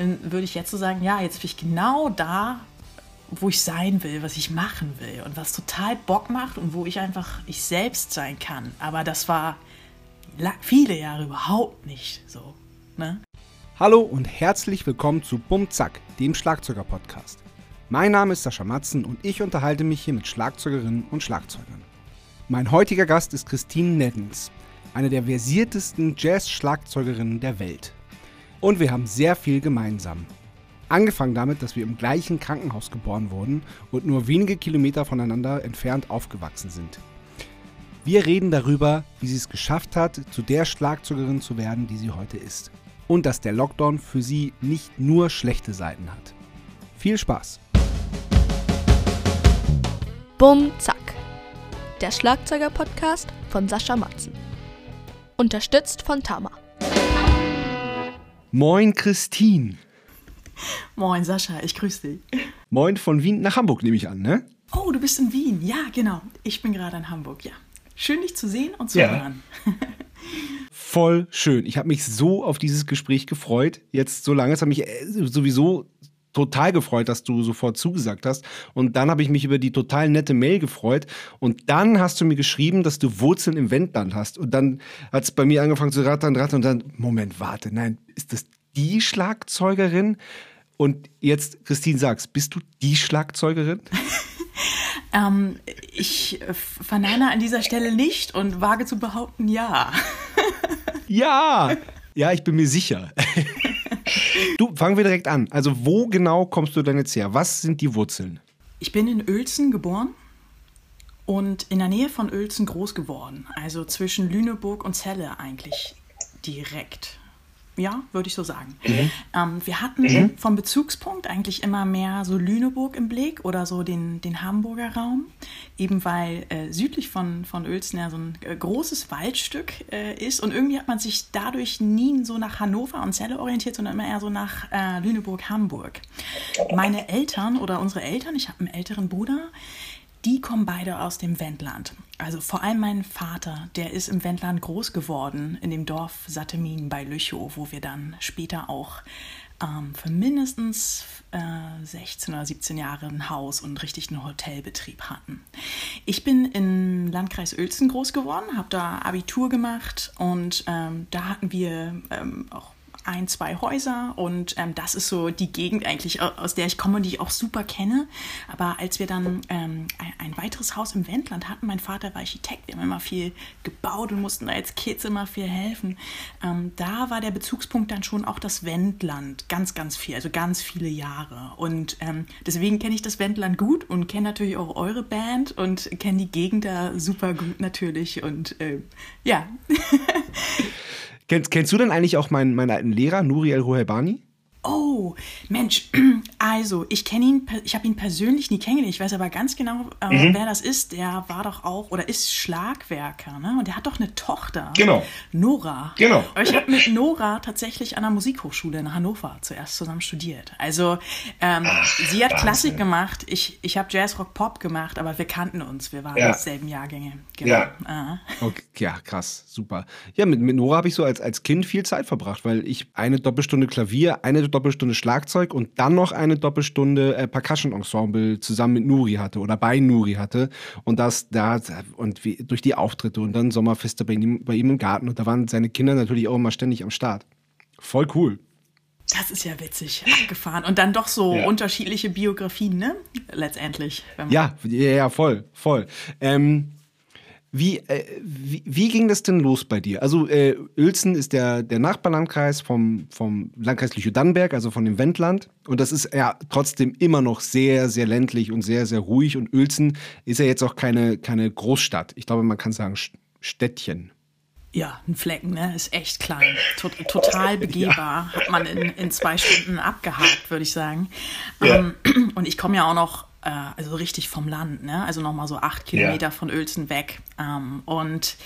dann würde ich jetzt so sagen, ja, jetzt bin ich genau da, wo ich sein will, was ich machen will und was total Bock macht und wo ich einfach ich selbst sein kann. Aber das war viele Jahre überhaupt nicht so. Ne? Hallo und herzlich willkommen zu Bum Zack, dem Schlagzeuger-Podcast. Mein Name ist Sascha Matzen und ich unterhalte mich hier mit Schlagzeugerinnen und Schlagzeugern. Mein heutiger Gast ist Christine Neddens, eine der versiertesten Jazz-Schlagzeugerinnen der Welt. Und wir haben sehr viel gemeinsam. Angefangen damit, dass wir im gleichen Krankenhaus geboren wurden und nur wenige Kilometer voneinander entfernt aufgewachsen sind. Wir reden darüber, wie sie es geschafft hat, zu der Schlagzeugerin zu werden, die sie heute ist. Und dass der Lockdown für sie nicht nur schlechte Seiten hat. Viel Spaß! Bumm, zack. Der Schlagzeuger-Podcast von Sascha Matzen. Unterstützt von Tama. Moin Christine! Moin Sascha, ich grüße dich. Moin von Wien nach Hamburg, nehme ich an, ne? Oh, du bist in Wien. Ja, genau. Ich bin gerade in Hamburg, ja. Schön, dich zu sehen und zu ja. hören. Voll schön. Ich habe mich so auf dieses Gespräch gefreut. Jetzt so lange. Es hat mich äh, sowieso total gefreut, dass du sofort zugesagt hast. Und dann habe ich mich über die total nette Mail gefreut. Und dann hast du mir geschrieben, dass du Wurzeln im Wendland hast. Und dann hat es bei mir angefangen zu rattern, rattern. Und dann, Moment, warte, nein, ist das die Schlagzeugerin? Und jetzt, Christine, sagst, bist du die Schlagzeugerin? ähm, ich verneine an dieser Stelle nicht und wage zu behaupten, ja. ja, ja, ich bin mir sicher. du, fangen wir direkt an. Also, wo genau kommst du denn jetzt her? Was sind die Wurzeln? Ich bin in Uelzen geboren und in der Nähe von Uelzen groß geworden. Also zwischen Lüneburg und Celle eigentlich direkt. Ja, würde ich so sagen. Mhm. Ähm, wir hatten mhm. vom Bezugspunkt eigentlich immer mehr so Lüneburg im Blick oder so den, den Hamburger Raum, eben weil äh, südlich von, von ja so ein äh, großes Waldstück äh, ist und irgendwie hat man sich dadurch nie so nach Hannover und Celle orientiert, sondern immer eher so nach äh, Lüneburg-Hamburg. Meine Eltern oder unsere Eltern, ich habe einen älteren Bruder, die kommen beide aus dem Wendland. Also vor allem mein Vater, der ist im Wendland groß geworden, in dem Dorf Sattemin bei Lüchow, wo wir dann später auch ähm, für mindestens äh, 16 oder 17 Jahre ein Haus und richtig einen Hotelbetrieb hatten. Ich bin im Landkreis Uelzen groß geworden, habe da Abitur gemacht und ähm, da hatten wir ähm, auch ein, zwei Häuser und ähm, das ist so die Gegend eigentlich, aus der ich komme und die ich auch super kenne. Aber als wir dann ähm, ein, weiteres Haus im Wendland hatten, mein Vater war Architekt, wir haben immer viel gebaut und mussten da als Kids immer viel helfen. Ähm, da war der Bezugspunkt dann schon auch das Wendland, ganz, ganz viel, also ganz viele Jahre. Und ähm, deswegen kenne ich das Wendland gut und kenne natürlich auch eure Band und kenne die Gegend da super gut natürlich und äh, ja. Kennst, kennst du denn eigentlich auch meinen, meinen alten Lehrer, Nuri El-Ruhaibani? Oh, Mensch, also ich kenne ihn, ich habe ihn persönlich nie kennengelernt. Ich weiß aber ganz genau, äh, mhm. wer das ist. Der war doch auch oder ist Schlagwerker, ne? Und der hat doch eine Tochter. Genau. Nora. Genau. Aber ich habe mit Nora tatsächlich an der Musikhochschule in Hannover zuerst zusammen studiert. Also ähm, Ach, sie hat Wahnsinn. Klassik gemacht, ich, ich habe Jazz, Rock, Pop gemacht, aber wir kannten uns. Wir waren ja. selben Jahrgänge. Genau. Ja. Ah. Okay, ja, krass, super. Ja, mit, mit Nora habe ich so als, als Kind viel Zeit verbracht, weil ich eine Doppelstunde Klavier, eine Doppelstunde Schlagzeug und dann noch eine Doppelstunde äh, Percussion Ensemble zusammen mit Nuri hatte oder bei Nuri hatte und das da und wie, durch die Auftritte und dann Sommerfeste bei ihm, bei ihm im Garten und da waren seine Kinder natürlich auch immer ständig am Start. Voll cool. Das ist ja witzig, abgefahren. Und dann doch so ja. unterschiedliche Biografien, ne? Letztendlich. Ja, ja, voll, voll. Ähm, wie, äh, wie, wie, ging das denn los bei dir? Also äh, Uelzen ist der, der Nachbarlandkreis vom, vom Landkreis Lüchow-Dannenberg, also von dem Wendland. Und das ist ja trotzdem immer noch sehr, sehr ländlich und sehr, sehr ruhig. Und Uelzen ist ja jetzt auch keine, keine Großstadt. Ich glaube, man kann sagen Städtchen. Ja, ein Flecken, ne? Ist echt klein. Tot, total begehbar. Ja. Hat man in, in zwei Stunden abgehakt, würde ich sagen. Ja. Ähm, und ich komme ja auch noch äh, also richtig vom Land, ne? Also nochmal so acht Kilometer ja. von Uelzen weg. Ähm, und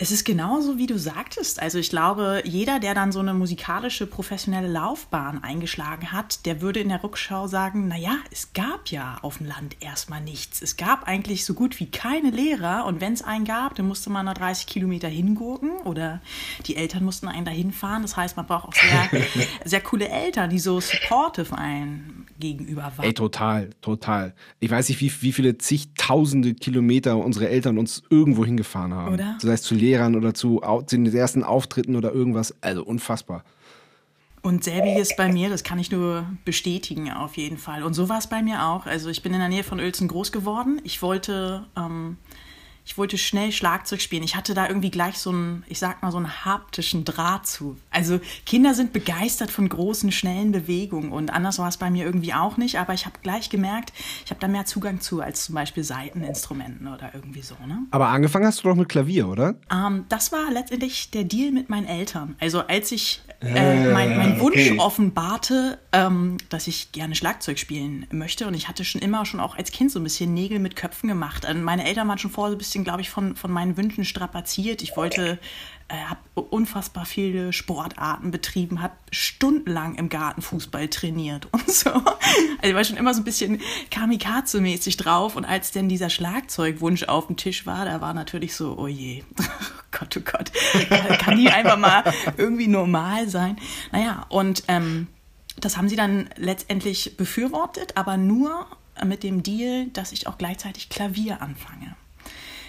Es ist genauso, wie du sagtest. Also ich glaube, jeder, der dann so eine musikalische, professionelle Laufbahn eingeschlagen hat, der würde in der Rückschau sagen, naja, es gab ja auf dem Land erstmal nichts. Es gab eigentlich so gut wie keine Lehrer und wenn es einen gab, dann musste man da 30 Kilometer hingurken oder die Eltern mussten einen da hinfahren. Das heißt, man braucht auch sehr, sehr coole Eltern, die so supportive einen gegenüber waren. Ey, total, total. Ich weiß nicht, wie, wie viele zigtausende Kilometer unsere Eltern uns irgendwo hingefahren haben. Oder? Sei es zu Lehrern oder zu den ersten Auftritten oder irgendwas. Also unfassbar. Und selbiges bei mir, das kann ich nur bestätigen auf jeden Fall. Und so war es bei mir auch. Also ich bin in der Nähe von Uelzen groß geworden. Ich wollte ähm, ich wollte schnell Schlagzeug spielen. Ich hatte da irgendwie gleich so einen, ich sag mal, so einen haptischen Draht zu. Also Kinder sind begeistert von großen, schnellen Bewegungen und anders war es bei mir irgendwie auch nicht, aber ich habe gleich gemerkt, ich habe da mehr Zugang zu als zum Beispiel Seiteninstrumenten oder irgendwie so. Ne? Aber angefangen hast du doch mit Klavier, oder? Ähm, das war letztendlich der Deal mit meinen Eltern. Also als ich äh, mein, mein Wunsch okay. offenbarte, ähm, dass ich gerne Schlagzeug spielen möchte und ich hatte schon immer, schon auch als Kind so ein bisschen Nägel mit Köpfen gemacht. Also meine Eltern waren schon vorher so ein bisschen bisschen, glaube ich, von, von meinen Wünschen strapaziert. Ich wollte, äh, habe unfassbar viele Sportarten betrieben, habe stundenlang im Garten Fußball trainiert und so. Also ich war schon immer so ein bisschen kamikaze-mäßig drauf. Und als denn dieser Schlagzeugwunsch auf dem Tisch war, da war natürlich so, oh je, oh Gott, oh Gott, kann die einfach mal irgendwie normal sein? Naja, und ähm, das haben sie dann letztendlich befürwortet, aber nur mit dem Deal, dass ich auch gleichzeitig Klavier anfange.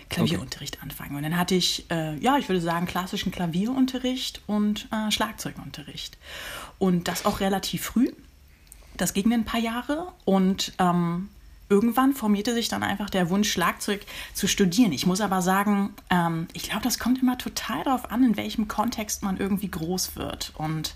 Klavierunterricht okay. anfangen. Und dann hatte ich, äh, ja, ich würde sagen, klassischen Klavierunterricht und äh, Schlagzeugunterricht. Und das auch relativ früh. Das ging ein paar Jahre und ähm, irgendwann formierte sich dann einfach der Wunsch, Schlagzeug zu studieren. Ich muss aber sagen, ähm, ich glaube, das kommt immer total darauf an, in welchem Kontext man irgendwie groß wird. Und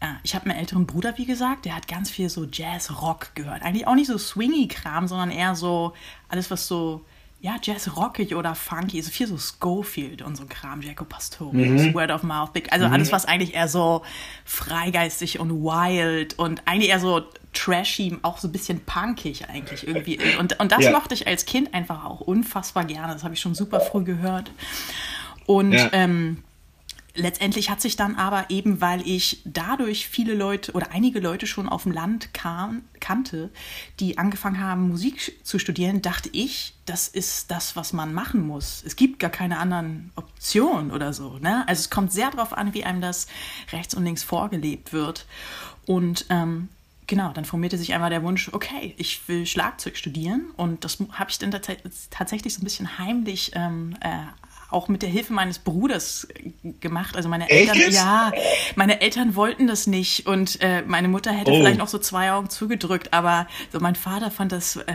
äh, ich habe einen älteren Bruder, wie gesagt, der hat ganz viel so Jazz-Rock gehört. Eigentlich auch nicht so swingy-Kram, sondern eher so alles, was so ja, Jazz rockig oder funky, so viel so Schofield und so Kram, Jacob Pastorius, mhm. Word of Mouth, Big, also mhm. alles, was eigentlich eher so freigeistig und wild und eigentlich eher so trashy, auch so ein bisschen punkig eigentlich irgendwie. Und, und das ja. mochte ich als Kind einfach auch unfassbar gerne. Das habe ich schon super früh gehört. Und ja. ähm, Letztendlich hat sich dann aber eben, weil ich dadurch viele Leute oder einige Leute schon auf dem Land kam, kannte, die angefangen haben, Musik zu studieren, dachte ich, das ist das, was man machen muss. Es gibt gar keine anderen Optionen oder so. Ne? Also es kommt sehr darauf an, wie einem das rechts und links vorgelebt wird. Und ähm, genau, dann formierte sich einmal der Wunsch, okay, ich will Schlagzeug studieren und das habe ich dann tatsächlich so ein bisschen heimlich ähm, äh, auch mit der Hilfe meines Bruders gemacht. Also meine Eltern, Echt? ja, meine Eltern wollten das nicht und äh, meine Mutter hätte oh. vielleicht noch so zwei Augen zugedrückt, aber so mein Vater fand das äh,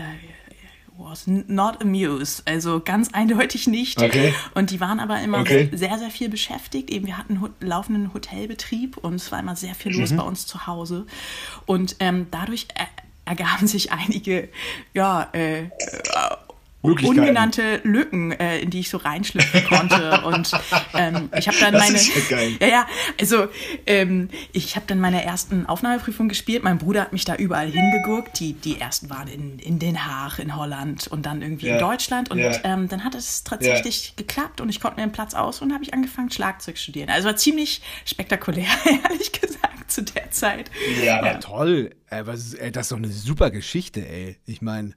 was not amused, also ganz eindeutig nicht. Okay. Und die waren aber immer okay. sehr, sehr viel beschäftigt. Eben, wir hatten einen laufenden Hotelbetrieb und es war immer sehr viel los mhm. bei uns zu Hause. Und ähm, dadurch er ergaben sich einige, ja, äh, ungenannte Lücken, äh, in die ich so reinschlüpfen konnte. Und ähm, ich habe dann das meine, ja, ja, ja, also ähm, ich habe dann meine ersten Aufnahmeprüfungen gespielt. Mein Bruder hat mich da überall hingeguckt. Die die ersten waren in, in Den Haag, in Holland und dann irgendwie ja. in Deutschland. Und ja. ähm, dann hat es tatsächlich geklappt und ich konnte mir einen Platz aus und habe ich angefangen Schlagzeug studieren. Also war ziemlich spektakulär, ehrlich gesagt, zu der Zeit. Ja, ja. toll. Äh, was, ey, das ist doch eine super Geschichte, ey. Ich meine.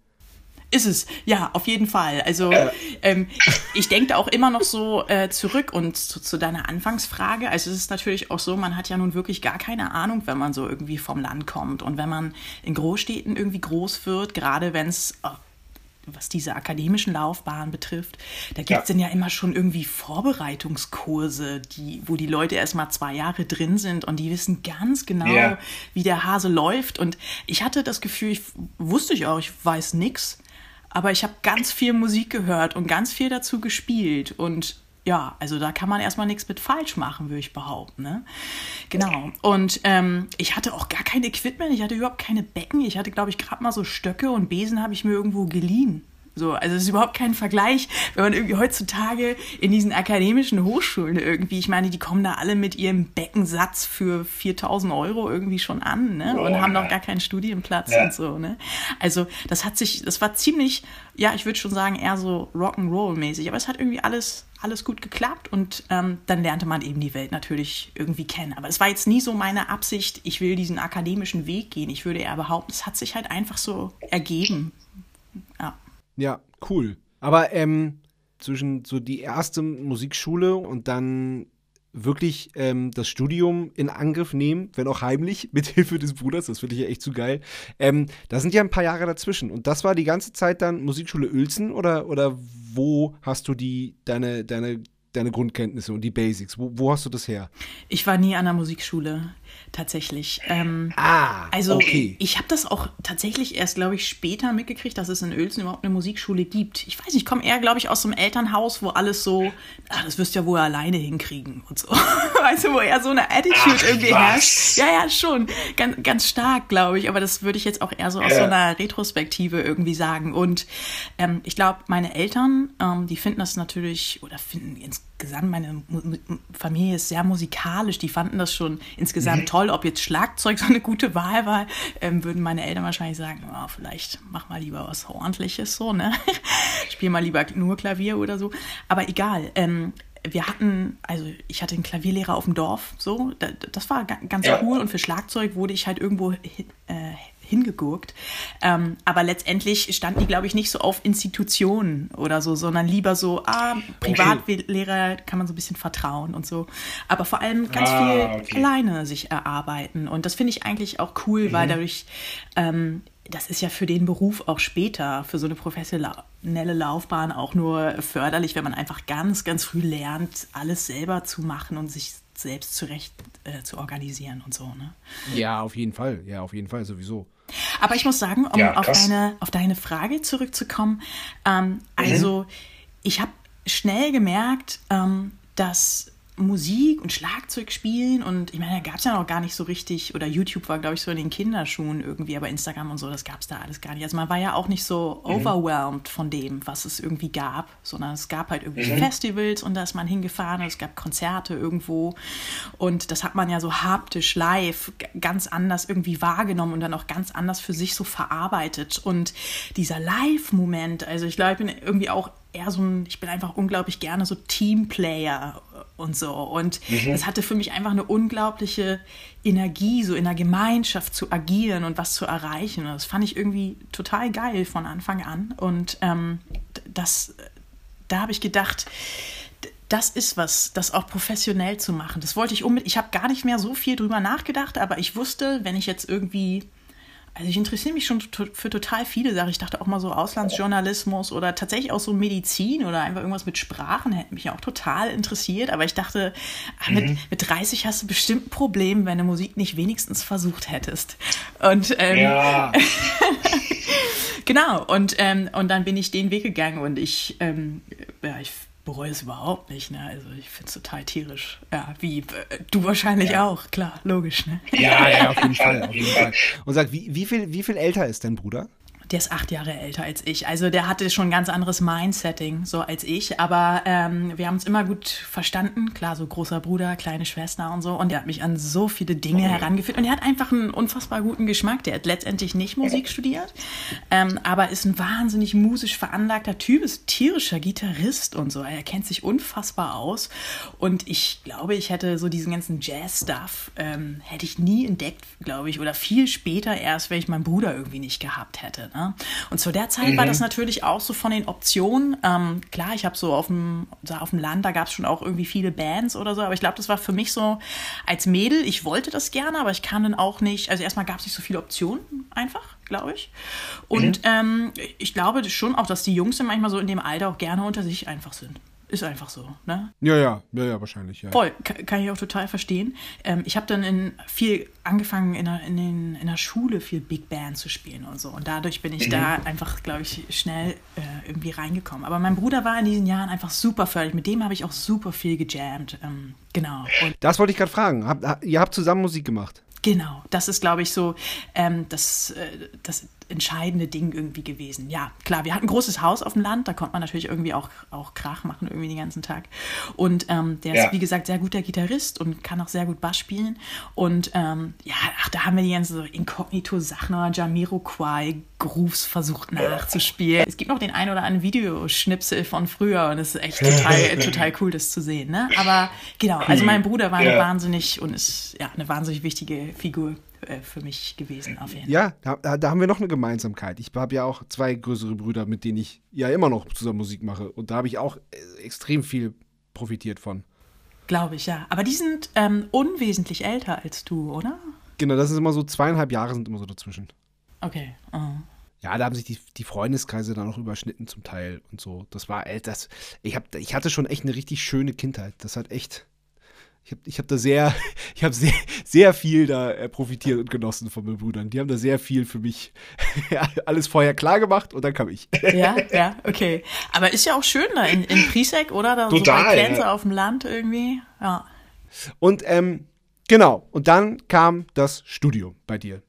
Ist es, ja, auf jeden Fall. Also äh. ähm, ich denke da auch immer noch so äh, zurück und zu, zu, deiner Anfangsfrage. Also es ist natürlich auch so, man hat ja nun wirklich gar keine Ahnung, wenn man so irgendwie vom Land kommt und wenn man in Großstädten irgendwie groß wird, gerade wenn es äh, was diese akademischen Laufbahnen betrifft, da gibt es ja. ja immer schon irgendwie Vorbereitungskurse, die, wo die Leute erst mal zwei Jahre drin sind und die wissen ganz genau, yeah. wie der Hase läuft. Und ich hatte das Gefühl, ich wusste ich auch, ich weiß nichts aber ich habe ganz viel Musik gehört und ganz viel dazu gespielt. Und ja, also da kann man erstmal nichts mit falsch machen, würde ich behaupten. Ne? Genau. Und ähm, ich hatte auch gar kein Equipment, ich hatte überhaupt keine Becken. Ich hatte, glaube ich, gerade mal so Stöcke und Besen habe ich mir irgendwo geliehen. So, also es ist überhaupt kein Vergleich, wenn man irgendwie heutzutage in diesen akademischen Hochschulen irgendwie, ich meine, die kommen da alle mit ihrem Beckensatz für 4000 Euro irgendwie schon an, ne? Und oh, haben noch gar keinen Studienplatz ja. und so, ne? Also, das hat sich, das war ziemlich, ja, ich würde schon sagen, eher so Rock'n'Roll-mäßig, aber es hat irgendwie alles, alles gut geklappt und ähm, dann lernte man eben die Welt natürlich irgendwie kennen. Aber es war jetzt nie so meine Absicht, ich will diesen akademischen Weg gehen. Ich würde eher behaupten, es hat sich halt einfach so ergeben. Ja. Ja, cool. Aber ähm, zwischen so die erste Musikschule und dann wirklich ähm, das Studium in Angriff nehmen, wenn auch heimlich, mit Hilfe des Bruders, das finde ich ja echt zu geil. Ähm, da sind ja ein paar Jahre dazwischen. Und das war die ganze Zeit dann Musikschule Uelzen oder, oder wo hast du die, deine, deine, deine Grundkenntnisse und die Basics? Wo, wo hast du das her? Ich war nie an der Musikschule tatsächlich. Ähm, ah, also okay. ich habe das auch tatsächlich erst, glaube ich, später mitgekriegt, dass es in Uelzen überhaupt eine Musikschule gibt. Ich weiß nicht, ich komme eher, glaube ich, aus so einem Elternhaus, wo alles so, ach, das wirst du ja wohl alleine hinkriegen und so. weißt du, wo eher so eine Attitude ach, irgendwie herrscht. Ja, ja, schon. Ganz, ganz stark, glaube ich. Aber das würde ich jetzt auch eher so aus ja. so einer Retrospektive irgendwie sagen. Und ähm, ich glaube, meine Eltern, ähm, die finden das natürlich, oder finden insgesamt, meine Familie ist sehr musikalisch, die fanden das schon insgesamt mhm. toll toll, ob jetzt Schlagzeug so eine gute Wahl war, ähm, würden meine Eltern wahrscheinlich sagen, oh, vielleicht mach mal lieber was ordentliches so, ne? Spiel mal lieber nur Klavier oder so. Aber egal. Ähm, wir hatten, also ich hatte einen Klavierlehrer auf dem Dorf, so, das war ganz ja. cool und für Schlagzeug wurde ich halt irgendwo äh, hingegurkt. Ähm, aber letztendlich standen die, glaube ich, nicht so auf Institutionen oder so, sondern lieber so, ah, Privatlehrer kann man so ein bisschen vertrauen und so. Aber vor allem ganz ah, viel okay. alleine sich erarbeiten. Und das finde ich eigentlich auch cool, mhm. weil dadurch ähm, das ist ja für den Beruf auch später, für so eine professionelle Laufbahn auch nur förderlich, wenn man einfach ganz, ganz früh lernt, alles selber zu machen und sich selbst zurecht äh, zu organisieren und so. Ne? Ja, auf jeden Fall. Ja, auf jeden Fall sowieso. Aber ich muss sagen, um ja, auf, deine, auf deine Frage zurückzukommen, ähm, mhm. also ich habe schnell gemerkt, ähm, dass Musik und Schlagzeug spielen und ich meine, da gab es ja noch gar nicht so richtig, oder YouTube war, glaube ich, so in den Kinderschuhen irgendwie, aber Instagram und so, das gab es da alles gar nicht. Also man war ja auch nicht so mhm. overwhelmed von dem, was es irgendwie gab, sondern es gab halt irgendwie mhm. Festivals und da ist man hingefahren es gab Konzerte irgendwo und das hat man ja so haptisch live ganz anders irgendwie wahrgenommen und dann auch ganz anders für sich so verarbeitet und dieser Live-Moment, also ich glaube, ich bin irgendwie auch eher so ein, ich bin einfach unglaublich gerne so Teamplayer und so. Und mhm. das hatte für mich einfach eine unglaubliche Energie, so in der Gemeinschaft zu agieren und was zu erreichen. Und das fand ich irgendwie total geil von Anfang an. Und ähm, das, da habe ich gedacht, das ist was, das auch professionell zu machen. Das wollte ich unbedingt. Ich habe gar nicht mehr so viel drüber nachgedacht, aber ich wusste, wenn ich jetzt irgendwie also ich interessiere mich schon für total viele Sachen. Ich dachte auch mal so Auslandsjournalismus oder tatsächlich auch so Medizin oder einfach irgendwas mit Sprachen hätte mich auch total interessiert. Aber ich dachte, ah, mit, mhm. mit 30 hast du bestimmt ein Problem, wenn du Musik nicht wenigstens versucht hättest. Und ähm, ja. genau, und, ähm, und dann bin ich den Weg gegangen und ich, ähm, ja, ich bereue es überhaupt nicht. Ne? Also ich finde es total tierisch. Ja, wie äh, du wahrscheinlich ja. auch, klar, logisch. Ne? Ja, ja, auf jeden Fall, auf jeden Fall. Und sag, wie, wie, viel, wie viel älter ist dein Bruder? Der ist acht Jahre älter als ich. Also der hatte schon ein ganz anderes Mindsetting so als ich. Aber ähm, wir haben uns immer gut verstanden. Klar, so großer Bruder, kleine Schwester und so. Und der hat mich an so viele Dinge okay. herangeführt. Und er hat einfach einen unfassbar guten Geschmack. Der hat letztendlich nicht Musik studiert, ähm, aber ist ein wahnsinnig musisch veranlagter Typ, ist tierischer Gitarrist und so. Er kennt sich unfassbar aus. Und ich glaube, ich hätte so diesen ganzen Jazz-Stuff, ähm, hätte ich nie entdeckt, glaube ich. Oder viel später erst, wenn ich meinen Bruder irgendwie nicht gehabt hätte. Ne? Ne? Und zu der Zeit mhm. war das mhm. natürlich auch so von den Optionen. Ähm, klar, ich habe so auf dem, auf dem Land, da gab es schon auch irgendwie viele Bands oder so, aber ich glaube, das war für mich so als Mädel, ich wollte das gerne, aber ich kann dann auch nicht, also erstmal gab es nicht so viele Optionen einfach glaube ich. Und mhm. ähm, ich glaube schon auch, dass die Jungs manchmal so in dem Alter auch gerne unter sich einfach sind. Ist einfach so, ne? Ja, ja, ja, ja, wahrscheinlich, ja. Voll, kann, ich auch total verstehen. Ähm, ich habe dann in viel angefangen, in der, in, den, in der Schule viel Big Band zu spielen und so. Und dadurch bin ich mhm. da einfach, glaube ich, schnell äh, irgendwie reingekommen. Aber mein Bruder war in diesen Jahren einfach super förderlich. Mit dem habe ich auch super viel gejammt. Ähm, genau. Und das wollte ich gerade fragen. Hab, ihr habt zusammen Musik gemacht? Genau, das ist, glaube ich, so, ähm, das, äh, das entscheidende Ding irgendwie gewesen. Ja, klar, wir hatten ein großes Haus auf dem Land, da konnte man natürlich irgendwie auch, auch Krach machen irgendwie den ganzen Tag. Und ähm, der ja. ist, wie gesagt, sehr guter Gitarrist und kann auch sehr gut Bass spielen. Und ähm, ja, ach, da haben wir die ganzen so Inkognito-Sachen oder Jamiroquai Grooves versucht nachzuspielen. Es gibt noch den ein oder anderen Videoschnipsel von früher und es ist echt total, total cool, das zu sehen. Ne? Aber genau, also mein Bruder war ja. wahnsinnig und ist ja eine wahnsinnig wichtige Figur für mich gewesen, auf jeden Fall. Ja, da, da, haben wir noch eine Gemeinsamkeit. Ich habe ja auch zwei größere Brüder, mit denen ich ja immer noch zusammen Musik mache. Und da habe ich auch äh, extrem viel profitiert von. Glaube ich, ja. Aber die sind ähm, unwesentlich älter als du, oder? Genau, das ist immer so zweieinhalb Jahre sind immer so dazwischen. Okay. Uh. Ja, da haben sich die, die Freundeskreise dann auch überschnitten zum Teil und so. Das war, ey, das, ich, hab, ich hatte schon echt eine richtig schöne Kindheit. Das hat echt, ich habe ich hab da sehr, ich habe sehr, sehr viel da äh, profitiert und genossen von meinen Brüdern. Die haben da sehr viel für mich alles vorher klar gemacht und dann kam ich. Ja, ja, okay. Aber ist ja auch schön da in, in Prisek, oder? Da Total, so bei Grenze ja. auf dem Land irgendwie. Ja. Und ähm, genau, und dann kam das Studio bei dir.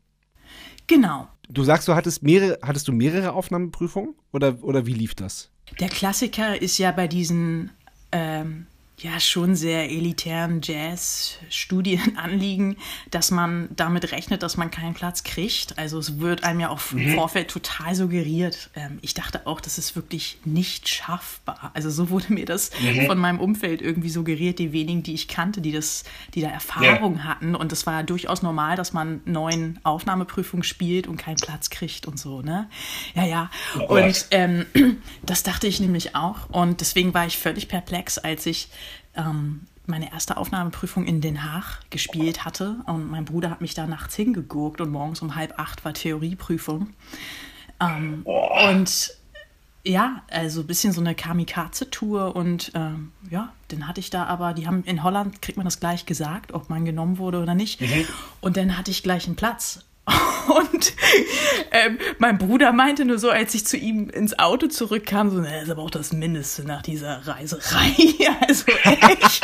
Genau. Du sagst, du hattest mehrere, hattest du mehrere Aufnahmeprüfungen oder, oder wie lief das? Der Klassiker ist ja bei diesen ähm, ja schon sehr elitären Jazz-Studien anliegen, dass man damit rechnet, dass man keinen Platz kriegt. Also es wird einem ja auch im mhm. Vorfeld total suggeriert. Ähm, ich dachte auch, das ist wirklich nicht schaffbar. Also so wurde mir das mhm. von meinem Umfeld irgendwie suggeriert, die wenigen, die ich kannte, die das, die da Erfahrung ja. hatten. Und es war durchaus normal, dass man neun Aufnahmeprüfungen spielt und keinen Platz kriegt und so, ne? Ja, ja. Oh, und ähm, das dachte ich nämlich auch. Und deswegen war ich völlig perplex, als ich ähm, meine erste Aufnahmeprüfung in Den Haag gespielt hatte. Und mein Bruder hat mich da nachts hingeguckt und morgens um halb acht war Theorieprüfung. Ähm, und ja, also ein bisschen so eine Kamikaze-Tour und ähm, ja, den hatte ich da aber, die haben in Holland, kriegt man das gleich gesagt, ob man genommen wurde oder nicht. Mhm. Und dann hatte ich gleich einen Platz. Und ähm, mein Bruder meinte nur so, als ich zu ihm ins Auto zurückkam, so, das ist aber auch das Mindeste nach dieser Reiserei. Also echt.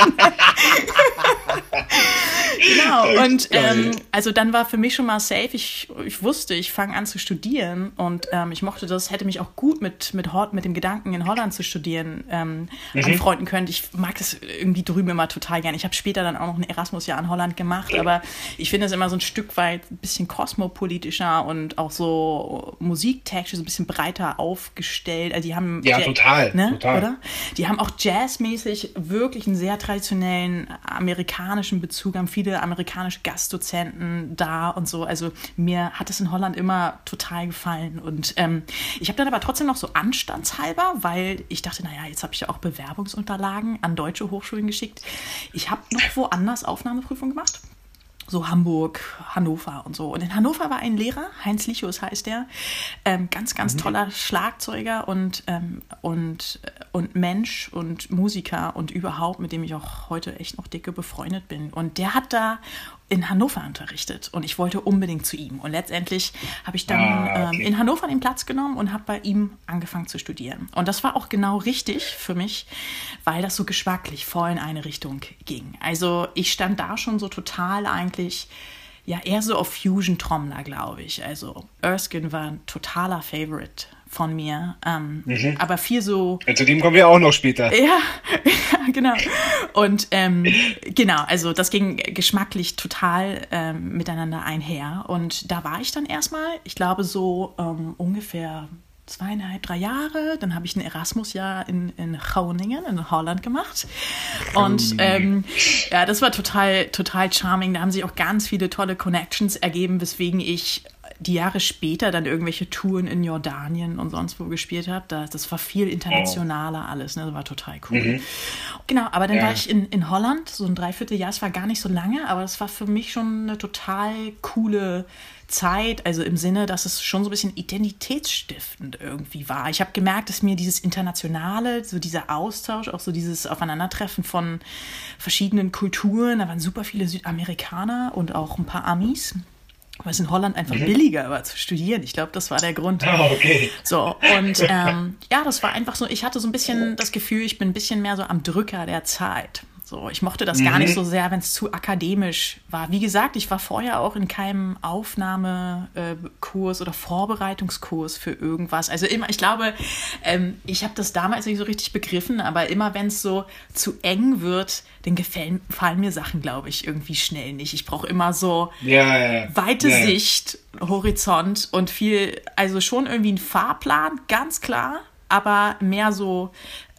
genau. Und ähm, also dann war für mich schon mal safe. Ich, ich wusste, ich fange an zu studieren und ähm, ich mochte das, hätte mich auch gut mit, mit, mit dem Gedanken, in Holland zu studieren, ähm, mhm. anfreunden können. Ich mag das irgendwie drüben immer total gern. Ich habe später dann auch noch ein Erasmus-Jahr in Holland gemacht, aber ich finde es immer so ein Stück weit ein bisschen kosmopolitischer und auch so musiktechnisch so ein bisschen breiter aufgestellt. Also die haben ja, total, ne? total. Oder? Die haben auch jazzmäßig wirklich einen sehr traditionellen amerikanischen Bezug, haben viele amerikanische Gastdozenten da und so. Also mir hat es in Holland immer total gefallen. Und ähm, ich habe dann aber trotzdem noch so anstandshalber, weil ich dachte, naja, jetzt habe ich ja auch Bewerbungsunterlagen an deutsche Hochschulen geschickt. Ich habe noch woanders Aufnahmeprüfung gemacht so Hamburg, Hannover und so. Und in Hannover war ein Lehrer, Heinz Lichus heißt der, ähm, ganz, ganz mhm. toller Schlagzeuger und, ähm, und, und Mensch und Musiker und überhaupt, mit dem ich auch heute echt noch dicke befreundet bin. Und der hat da in Hannover unterrichtet und ich wollte unbedingt zu ihm. Und letztendlich habe ich dann ah, okay. ähm, in Hannover den Platz genommen und habe bei ihm angefangen zu studieren. Und das war auch genau richtig für mich, weil das so geschmacklich voll in eine Richtung ging. Also ich stand da schon so total eigentlich ja eher so auf Fusion-Trommler, glaube ich. Also Erskine war ein totaler Favorite von mir. Ähm, mhm. Aber viel so. Ja, zu dem kommen wir auch noch später. Ja, ja genau. Und ähm, genau, also das ging geschmacklich total ähm, miteinander einher. Und da war ich dann erstmal, ich glaube, so ähm, ungefähr zweieinhalb, drei Jahre. Dann habe ich ein Erasmus-Jahr in, in Groningen, in Holland gemacht. Und ähm, ja, das war total, total charming. Da haben sich auch ganz viele tolle Connections ergeben, weswegen ich die Jahre später dann irgendwelche Touren in Jordanien und sonst wo gespielt habe. Da, das war viel internationaler alles, ne? Das war total cool. Mhm. Genau, aber dann ja. war ich in, in Holland, so ein Dreivierteljahr, es war gar nicht so lange, aber es war für mich schon eine total coole Zeit, also im Sinne, dass es schon so ein bisschen identitätsstiftend irgendwie war. Ich habe gemerkt, dass mir dieses Internationale, so dieser Austausch, auch so dieses Aufeinandertreffen von verschiedenen Kulturen, da waren super viele Südamerikaner und auch ein paar Amis weil es in Holland einfach mhm. billiger war zu studieren. Ich glaube, das war der Grund. Ah, okay. So, und ähm, ja, das war einfach so, ich hatte so ein bisschen das Gefühl, ich bin ein bisschen mehr so am Drücker der Zeit. So, ich mochte das mhm. gar nicht mhm. so sehr, wenn es zu akademisch war. Wie gesagt, ich war vorher auch in keinem Aufnahmekurs oder Vorbereitungskurs für irgendwas. Also immer, ich glaube, ähm, ich habe das damals nicht so richtig begriffen, aber immer wenn es so zu eng wird, dann gefallen, gefallen mir Sachen, glaube ich, irgendwie schnell nicht. Ich brauche immer so ja, ja, ja. weite Sicht, Horizont und viel, also schon irgendwie ein Fahrplan, ganz klar aber mehr so,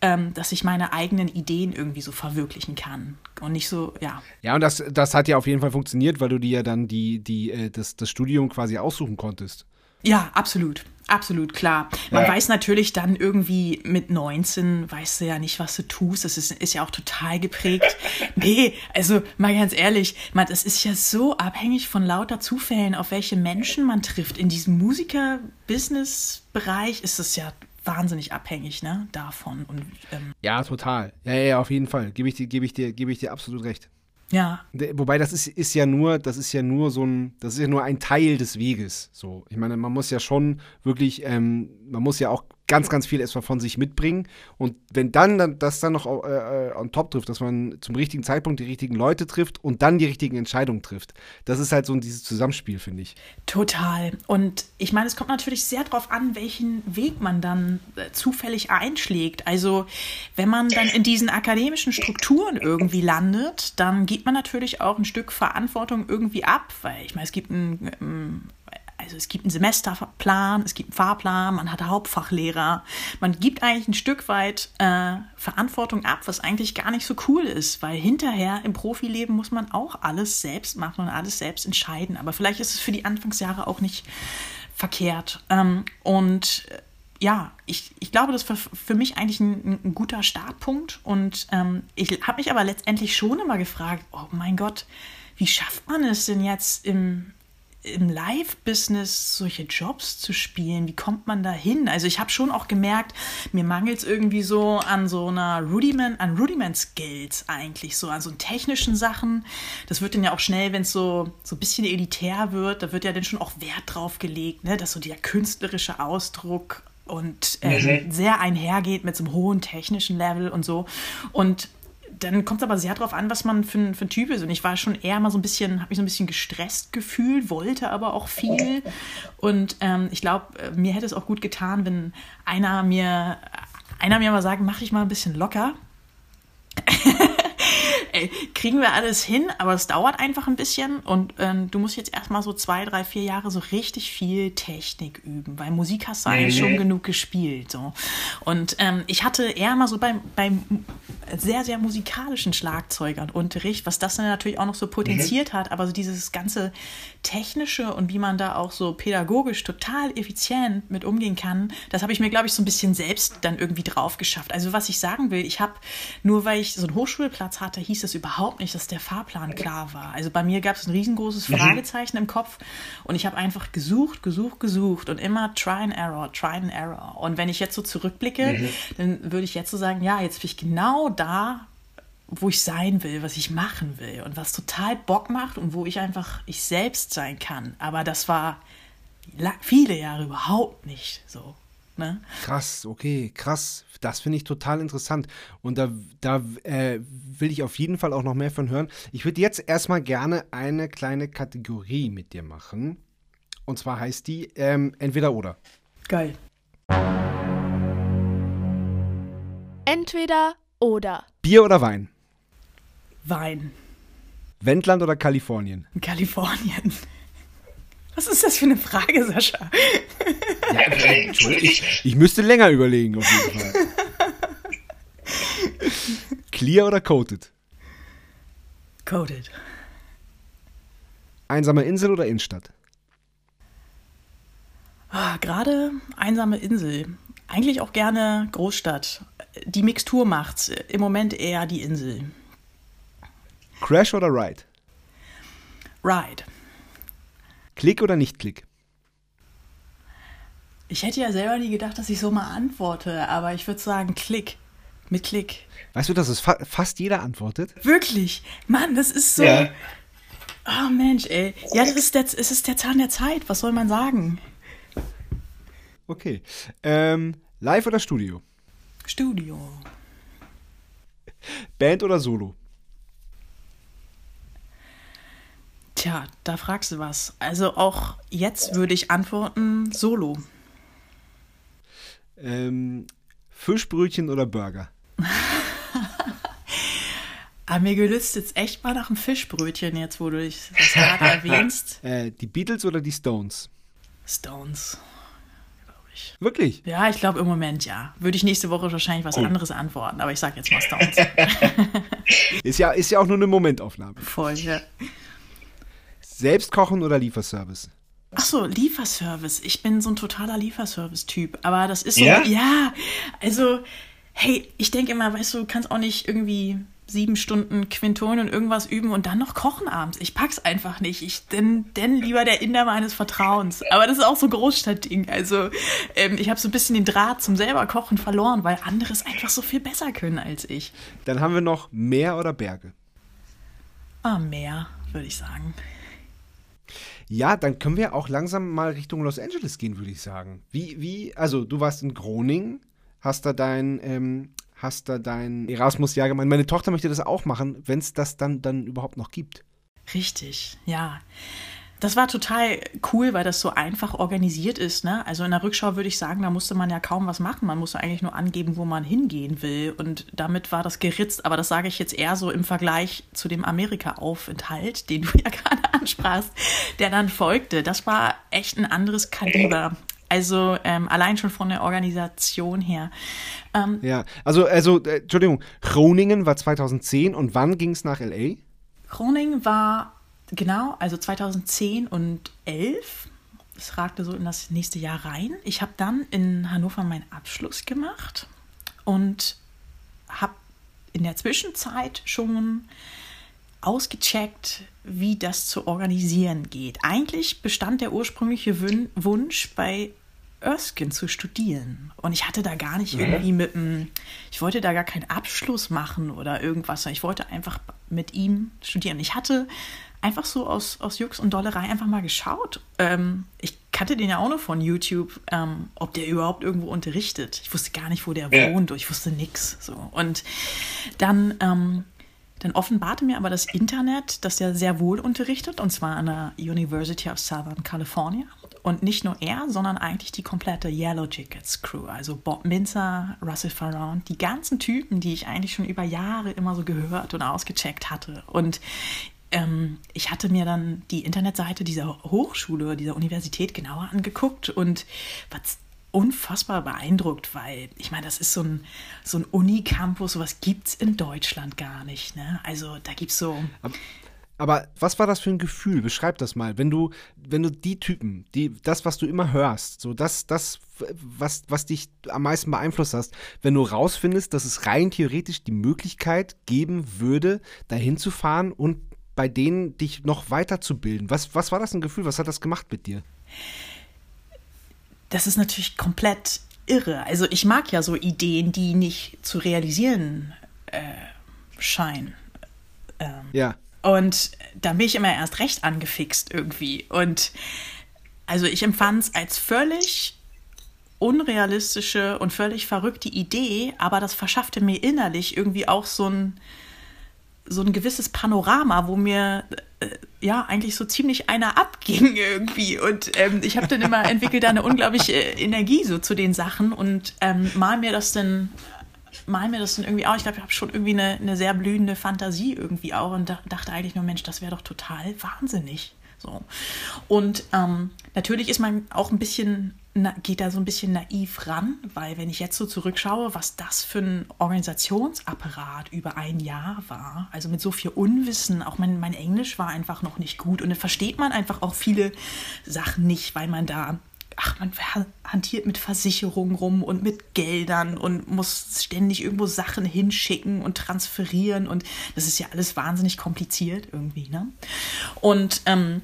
ähm, dass ich meine eigenen Ideen irgendwie so verwirklichen kann. Und nicht so, ja. Ja, und das, das hat ja auf jeden Fall funktioniert, weil du dir ja dann die, die, äh, das, das Studium quasi aussuchen konntest. Ja, absolut. Absolut, klar. Man ja. weiß natürlich dann irgendwie mit 19, weißt du ja nicht, was du tust. Das ist, ist ja auch total geprägt. nee, also mal ganz ehrlich, man, das ist ja so abhängig von lauter Zufällen, auf welche Menschen man trifft. In diesem Musiker-Business-Bereich ist es ja wahnsinnig abhängig ne, davon. Und, ähm ja, total. Ja, ja, auf jeden Fall. Gebe ich dir, gebe ich dir, gebe ich dir absolut recht. Ja. Wobei das ist, ist ja nur, das ist ja nur so ein, das ist ja nur ein Teil des Weges. So, ich meine, man muss ja schon wirklich, ähm, man muss ja auch ganz, ganz viel erstmal von sich mitbringen. Und wenn dann, dann das dann noch äh, äh, on top trifft, dass man zum richtigen Zeitpunkt die richtigen Leute trifft und dann die richtigen Entscheidungen trifft, das ist halt so dieses Zusammenspiel, finde ich. Total. Und ich meine, es kommt natürlich sehr darauf an, welchen Weg man dann äh, zufällig einschlägt. Also, wenn man dann in diesen akademischen Strukturen irgendwie landet, dann gibt man natürlich auch ein Stück Verantwortung irgendwie ab, weil ich meine, es gibt ein, ein also es gibt einen Semesterplan, es gibt einen Fahrplan, man hat Hauptfachlehrer. Man gibt eigentlich ein Stück weit äh, Verantwortung ab, was eigentlich gar nicht so cool ist, weil hinterher im Profileben muss man auch alles selbst machen und alles selbst entscheiden. Aber vielleicht ist es für die Anfangsjahre auch nicht verkehrt. Ähm, und äh, ja, ich, ich glaube, das war für mich eigentlich ein, ein guter Startpunkt. Und ähm, ich habe mich aber letztendlich schon immer gefragt, oh mein Gott, wie schafft man es denn jetzt im, im Live-Business solche Jobs zu spielen? Wie kommt man da hin? Also ich habe schon auch gemerkt, mir mangelt es irgendwie so an so einer Rudiment, an Rudiment-Skills eigentlich, so an so technischen Sachen. Das wird dann ja auch schnell, wenn es so, so ein bisschen elitär wird, da wird ja dann schon auch Wert drauf gelegt, ne? dass so der künstlerische Ausdruck und äh, mhm. sehr einhergeht mit so einem hohen technischen Level und so. Und dann kommt es aber sehr darauf an, was man für, für ein Typ ist. Und ich war schon eher mal so ein bisschen, habe mich so ein bisschen gestresst gefühlt, wollte aber auch viel. Und ähm, ich glaube, äh, mir hätte es auch gut getan, wenn einer mir, einer mir mal sagt, mach dich mal ein bisschen locker. ey, kriegen wir alles hin, aber es dauert einfach ein bisschen und ähm, du musst jetzt erstmal so zwei, drei, vier Jahre so richtig viel Technik üben, weil Musik hast du eigentlich mhm. schon genug gespielt. So. Und ähm, ich hatte eher mal so beim, beim sehr, sehr musikalischen Schlagzeugern Unterricht, was das dann natürlich auch noch so potenziert mhm. hat, aber so dieses ganze Technische und wie man da auch so pädagogisch total effizient mit umgehen kann, das habe ich mir, glaube ich, so ein bisschen selbst dann irgendwie drauf geschafft. Also was ich sagen will, ich habe, nur weil ich so einen Hochschulplatz hatte, hieß es überhaupt nicht, dass der Fahrplan klar war. Also bei mir gab es ein riesengroßes mhm. Fragezeichen mhm. im Kopf und ich habe einfach gesucht, gesucht, gesucht und immer Try and Error, Try and Error. Und wenn ich jetzt so zurückblicke, mhm. dann würde ich jetzt so sagen, ja, jetzt bin ich genau da, wo ich sein will, was ich machen will und was total Bock macht und wo ich einfach ich selbst sein kann. Aber das war viele Jahre überhaupt nicht so. Ne? Krass, okay, krass. Das finde ich total interessant. Und da, da äh, will ich auf jeden Fall auch noch mehr von hören. Ich würde jetzt erstmal gerne eine kleine Kategorie mit dir machen. Und zwar heißt die ähm, Entweder oder. Geil. Entweder oder. Bier oder Wein? Wein. Wendland oder Kalifornien? Kalifornien. Was ist das für eine Frage, Sascha? Ja, Entschuldigung, ich, ich müsste länger überlegen, auf jeden Fall. Clear oder coated? Coated. Einsame Insel oder Innenstadt? Ah, Gerade einsame Insel. Eigentlich auch gerne Großstadt. Die Mixtur macht's. Im Moment eher die Insel. Crash oder Ride? Ride. Klick oder nicht Klick? Ich hätte ja selber nie gedacht, dass ich so mal antworte, aber ich würde sagen Klick. Mit Klick. Weißt du, dass es fa fast jeder antwortet? Wirklich? Mann, das ist so. Ja. Oh Mensch, ey. Ja, das ist der, es ist der Zahn der Zeit. Was soll man sagen? Okay. Ähm, live oder Studio? Studio. Band oder Solo? Tja, da fragst du was. Also auch jetzt würde ich antworten, Solo. Ähm, Fischbrötchen oder Burger? Aber mir gelüst jetzt echt mal nach einem Fischbrötchen, jetzt wo du dich das gerade erwähnst. Äh, die Beatles oder die Stones? Stones. glaube ich. Wirklich? Ja, ich glaube im Moment ja. Würde ich nächste Woche wahrscheinlich was anderes antworten, aber ich sag jetzt mal Stones. Ist ja, ist ja auch nur eine Momentaufnahme. Voll, ja. Selbst kochen oder Lieferservice? Ach so, Lieferservice. Ich bin so ein totaler Lieferservice-Typ. Aber das ist so, Ja? ja, also, hey, ich denke immer, weißt du, du kannst auch nicht irgendwie sieben Stunden Quinton und irgendwas üben und dann noch kochen abends. Ich pack's einfach nicht. Ich denn, denn lieber der Inder meines Vertrauens. Aber das ist auch so ein Großstadtding. Also ähm, ich habe so ein bisschen den Draht zum selber Kochen verloren, weil andere es einfach so viel besser können als ich. Dann haben wir noch Meer oder Berge? Ah, mehr, würde ich sagen. Ja, dann können wir auch langsam mal Richtung Los Angeles gehen, würde ich sagen. Wie, wie, also du warst in Groningen, hast da dein, ähm, hast da dein Erasmus-Jahr gemacht. Meine Tochter möchte das auch machen, wenn es das dann, dann überhaupt noch gibt. Richtig, ja. Das war total cool, weil das so einfach organisiert ist. Ne? Also in der Rückschau würde ich sagen, da musste man ja kaum was machen. Man musste eigentlich nur angeben, wo man hingehen will. Und damit war das geritzt. Aber das sage ich jetzt eher so im Vergleich zu dem Amerika-Aufenthalt, den du ja gerade ansprachst, der dann folgte. Das war echt ein anderes Kaliber. Also ähm, allein schon von der Organisation her. Ähm, Ja, also, also, äh, Entschuldigung, Groningen war 2010 und wann ging es nach L.A.? Groningen war genau, also 2010 und 11. Es ragte so in das nächste Jahr rein. Ich habe dann in Hannover meinen Abschluss gemacht und habe in der Zwischenzeit schon ausgecheckt, wie das zu organisieren geht. Eigentlich bestand der ursprüngliche Wunsch bei Erskine zu studieren. Und ich hatte da gar nicht irgendwie mit einem, ich wollte da gar keinen Abschluss machen oder irgendwas. sondern Ich wollte einfach mit ihm studieren. Ich hatte einfach so aus, aus Jux und Dollerei einfach mal geschaut. Ähm, ich kannte den ja auch nur von YouTube, ähm, ob der überhaupt irgendwo unterrichtet. Ich wusste gar nicht, wo der Ja. wohnt. Ich wusste nix. So. Und dann ähm, dann offenbarte mir aber das Internet, dass er sehr wohl unterrichtet, und zwar an der University of Southern California. Und nicht nur er, sondern eigentlich die komplette Yellow Jackets Crew, also Bob Minzer, Russell Farrand, die ganzen Typen, die ich eigentlich schon über Jahre immer so gehört und ausgecheckt hatte. Und ähm, ich hatte mir dann die Internetseite dieser Hochschule, dieser Universität genauer angeguckt und was unfassbar beeindruckt, weil ich meine, das ist so ein, so ein Unicampus, sowas gibt es in Deutschland gar nicht. Ne? Also da gibt es so. Aber was war das für ein Gefühl? Beschreib das mal. Wenn du, wenn du die Typen, die, das, was du immer hörst, so das, das, was, was dich am meisten beeinflusst hast, wenn du rausfindest, dass es rein theoretisch die Möglichkeit geben würde, dahin zu fahren und bei denen dich noch weiterzubilden. Was, was war das ein Gefühl? Was hat das gemacht mit dir? Das ist natürlich komplett irre. Also ich mag ja so Ideen, die nicht zu realisieren äh, scheinen. Ähm, Ja. Und da bin ich immer erst recht angefixt irgendwie. Und also ich empfand es als völlig unrealistische und völlig verrückte Idee, aber das verschaffte mir innerlich irgendwie auch so ein, so ein gewisses Panorama, wo mir äh, ja eigentlich so ziemlich einer abging irgendwie. Und ähm, ich habe dann immer entwickelt da eine unglaubliche äh, Energie so zu den Sachen und ähm, mal mir das dann mal mir das dann irgendwie auch. Ich glaube, ich habe schon irgendwie eine, eine sehr blühende Fantasie irgendwie auch und da, dachte eigentlich nur, Mensch, das wäre doch total wahnsinnig. So. Und ähm, natürlich ist man auch ein bisschen, na, geht da so ein bisschen naiv ran, weil wenn ich jetzt so zurückschaue, was das für ein Organisationsapparat über ein Jahr war, also mit so viel Unwissen, auch mein, mein Englisch war einfach noch nicht gut und dann versteht man einfach auch viele Sachen nicht, weil man da ach, man hantiert mit Versicherungen rum und mit Geldern und muss ständig irgendwo Sachen hinschicken und transferieren und das ist ja alles wahnsinnig kompliziert irgendwie, ne? Und ähm,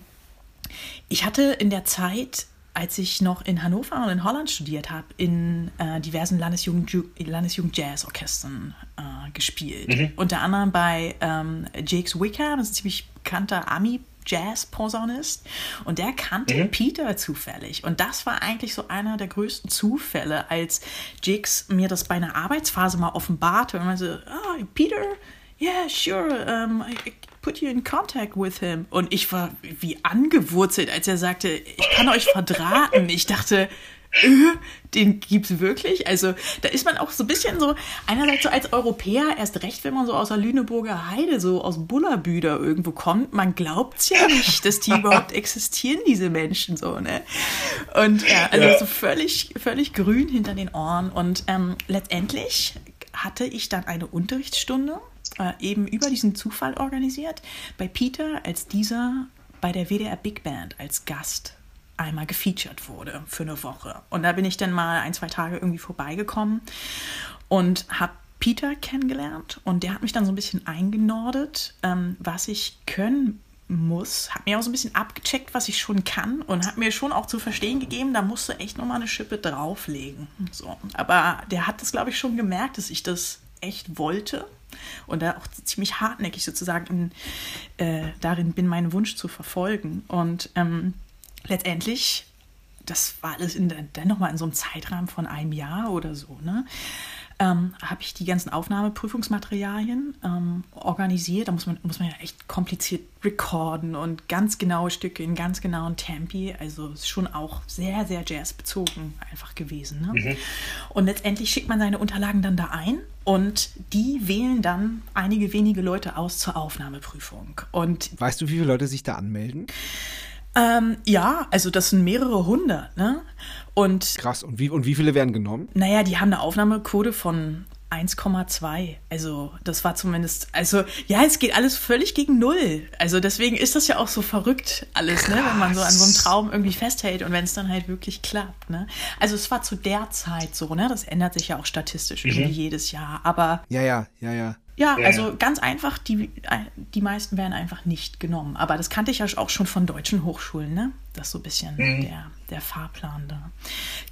ich hatte in der Zeit, als ich noch in Hannover und in Holland studiert habe, in äh, diversen Landesjugend, Landesjugend Jazzorchestern äh, gespielt. Unter anderem bei ähm, Jakes Wicker, das ist ein ziemlich bekannter Ami. Jazz-Posaunist und der kannte Peter zufällig. Und das war eigentlich so einer der größten Zufälle, als Jigs mir das bei einer Arbeitsphase mal offenbarte und meinte, oh, Peter, yeah, sure, um, I, put you in contact with him. Und ich war wie angewurzelt, als er sagte, ich kann euch verdrahten. Ich dachte, den gibt's wirklich? Also, da ist man auch so ein bisschen so, einerseits so als Europäer, erst recht, wenn man so aus der Lüneburger Heide, so aus Bullerbüder irgendwo kommt, man glaubt's ja nicht, dass die überhaupt existieren, diese Menschen so, ne? Und ja, also ja. so völlig, völlig grün hinter den Ohren. Und ähm, letztendlich hatte ich dann eine Unterrichtsstunde äh, eben über diesen Zufall organisiert bei Peter, als dieser bei der WDR Big Band als Gast einmal gefeatured wurde für eine Woche. Und da bin ich dann mal ein, zwei Tage irgendwie vorbeigekommen und habe Peter kennengelernt und der hat mich dann so ein bisschen eingenordet, ähm, was ich können muss, hat mir auch so ein bisschen abgecheckt, was ich schon kann und hat mir schon auch zu verstehen gegeben, da musst du echt nochmal eine Schippe drauflegen. So. Aber der hat das, glaube ich, schon gemerkt, dass ich das echt wollte und da auch ziemlich hartnäckig sozusagen in, äh, darin bin, meinen Wunsch zu verfolgen. Und ähm, letztendlich, das war alles in, dann nochmal in so einem Zeitrahmen von einem Jahr oder so, ne? ähm, habe ich die ganzen Aufnahmeprüfungsmaterialien ähm, organisiert. Da muss man, muss man ja echt kompliziert recorden und ganz genaue Stücke in ganz genauen Tempi. Also ist schon auch sehr, sehr jazzbezogen einfach gewesen. Ne? Mhm. Und letztendlich schickt man seine Unterlagen dann da ein und die wählen dann einige wenige Leute aus zur Aufnahmeprüfung. Und weißt du, wie viele Leute sich da anmelden? Ähm, ja, also das sind mehrere hundert, ne? Und Krass, und wie, und wie viele werden genommen? Naja, die haben eine Aufnahmequote von 1,2. Also, das war zumindest, also, ja, es geht alles völlig gegen Null. Also, deswegen ist das ja auch so verrückt alles, Krass. ne, wenn man so an so einem Traum irgendwie festhält und wenn es dann halt wirklich klappt, ne. Also, es war zu der Zeit so, ne, das ändert sich ja auch statistisch mhm. irgendwie jedes Jahr, aber. Ja, ja, ja, ja. Ja, ja, also ganz einfach, die, die meisten werden einfach nicht genommen. Aber das kannte ich ja auch schon von deutschen Hochschulen, ne? Das ist so ein bisschen mhm. der, der Fahrplan da.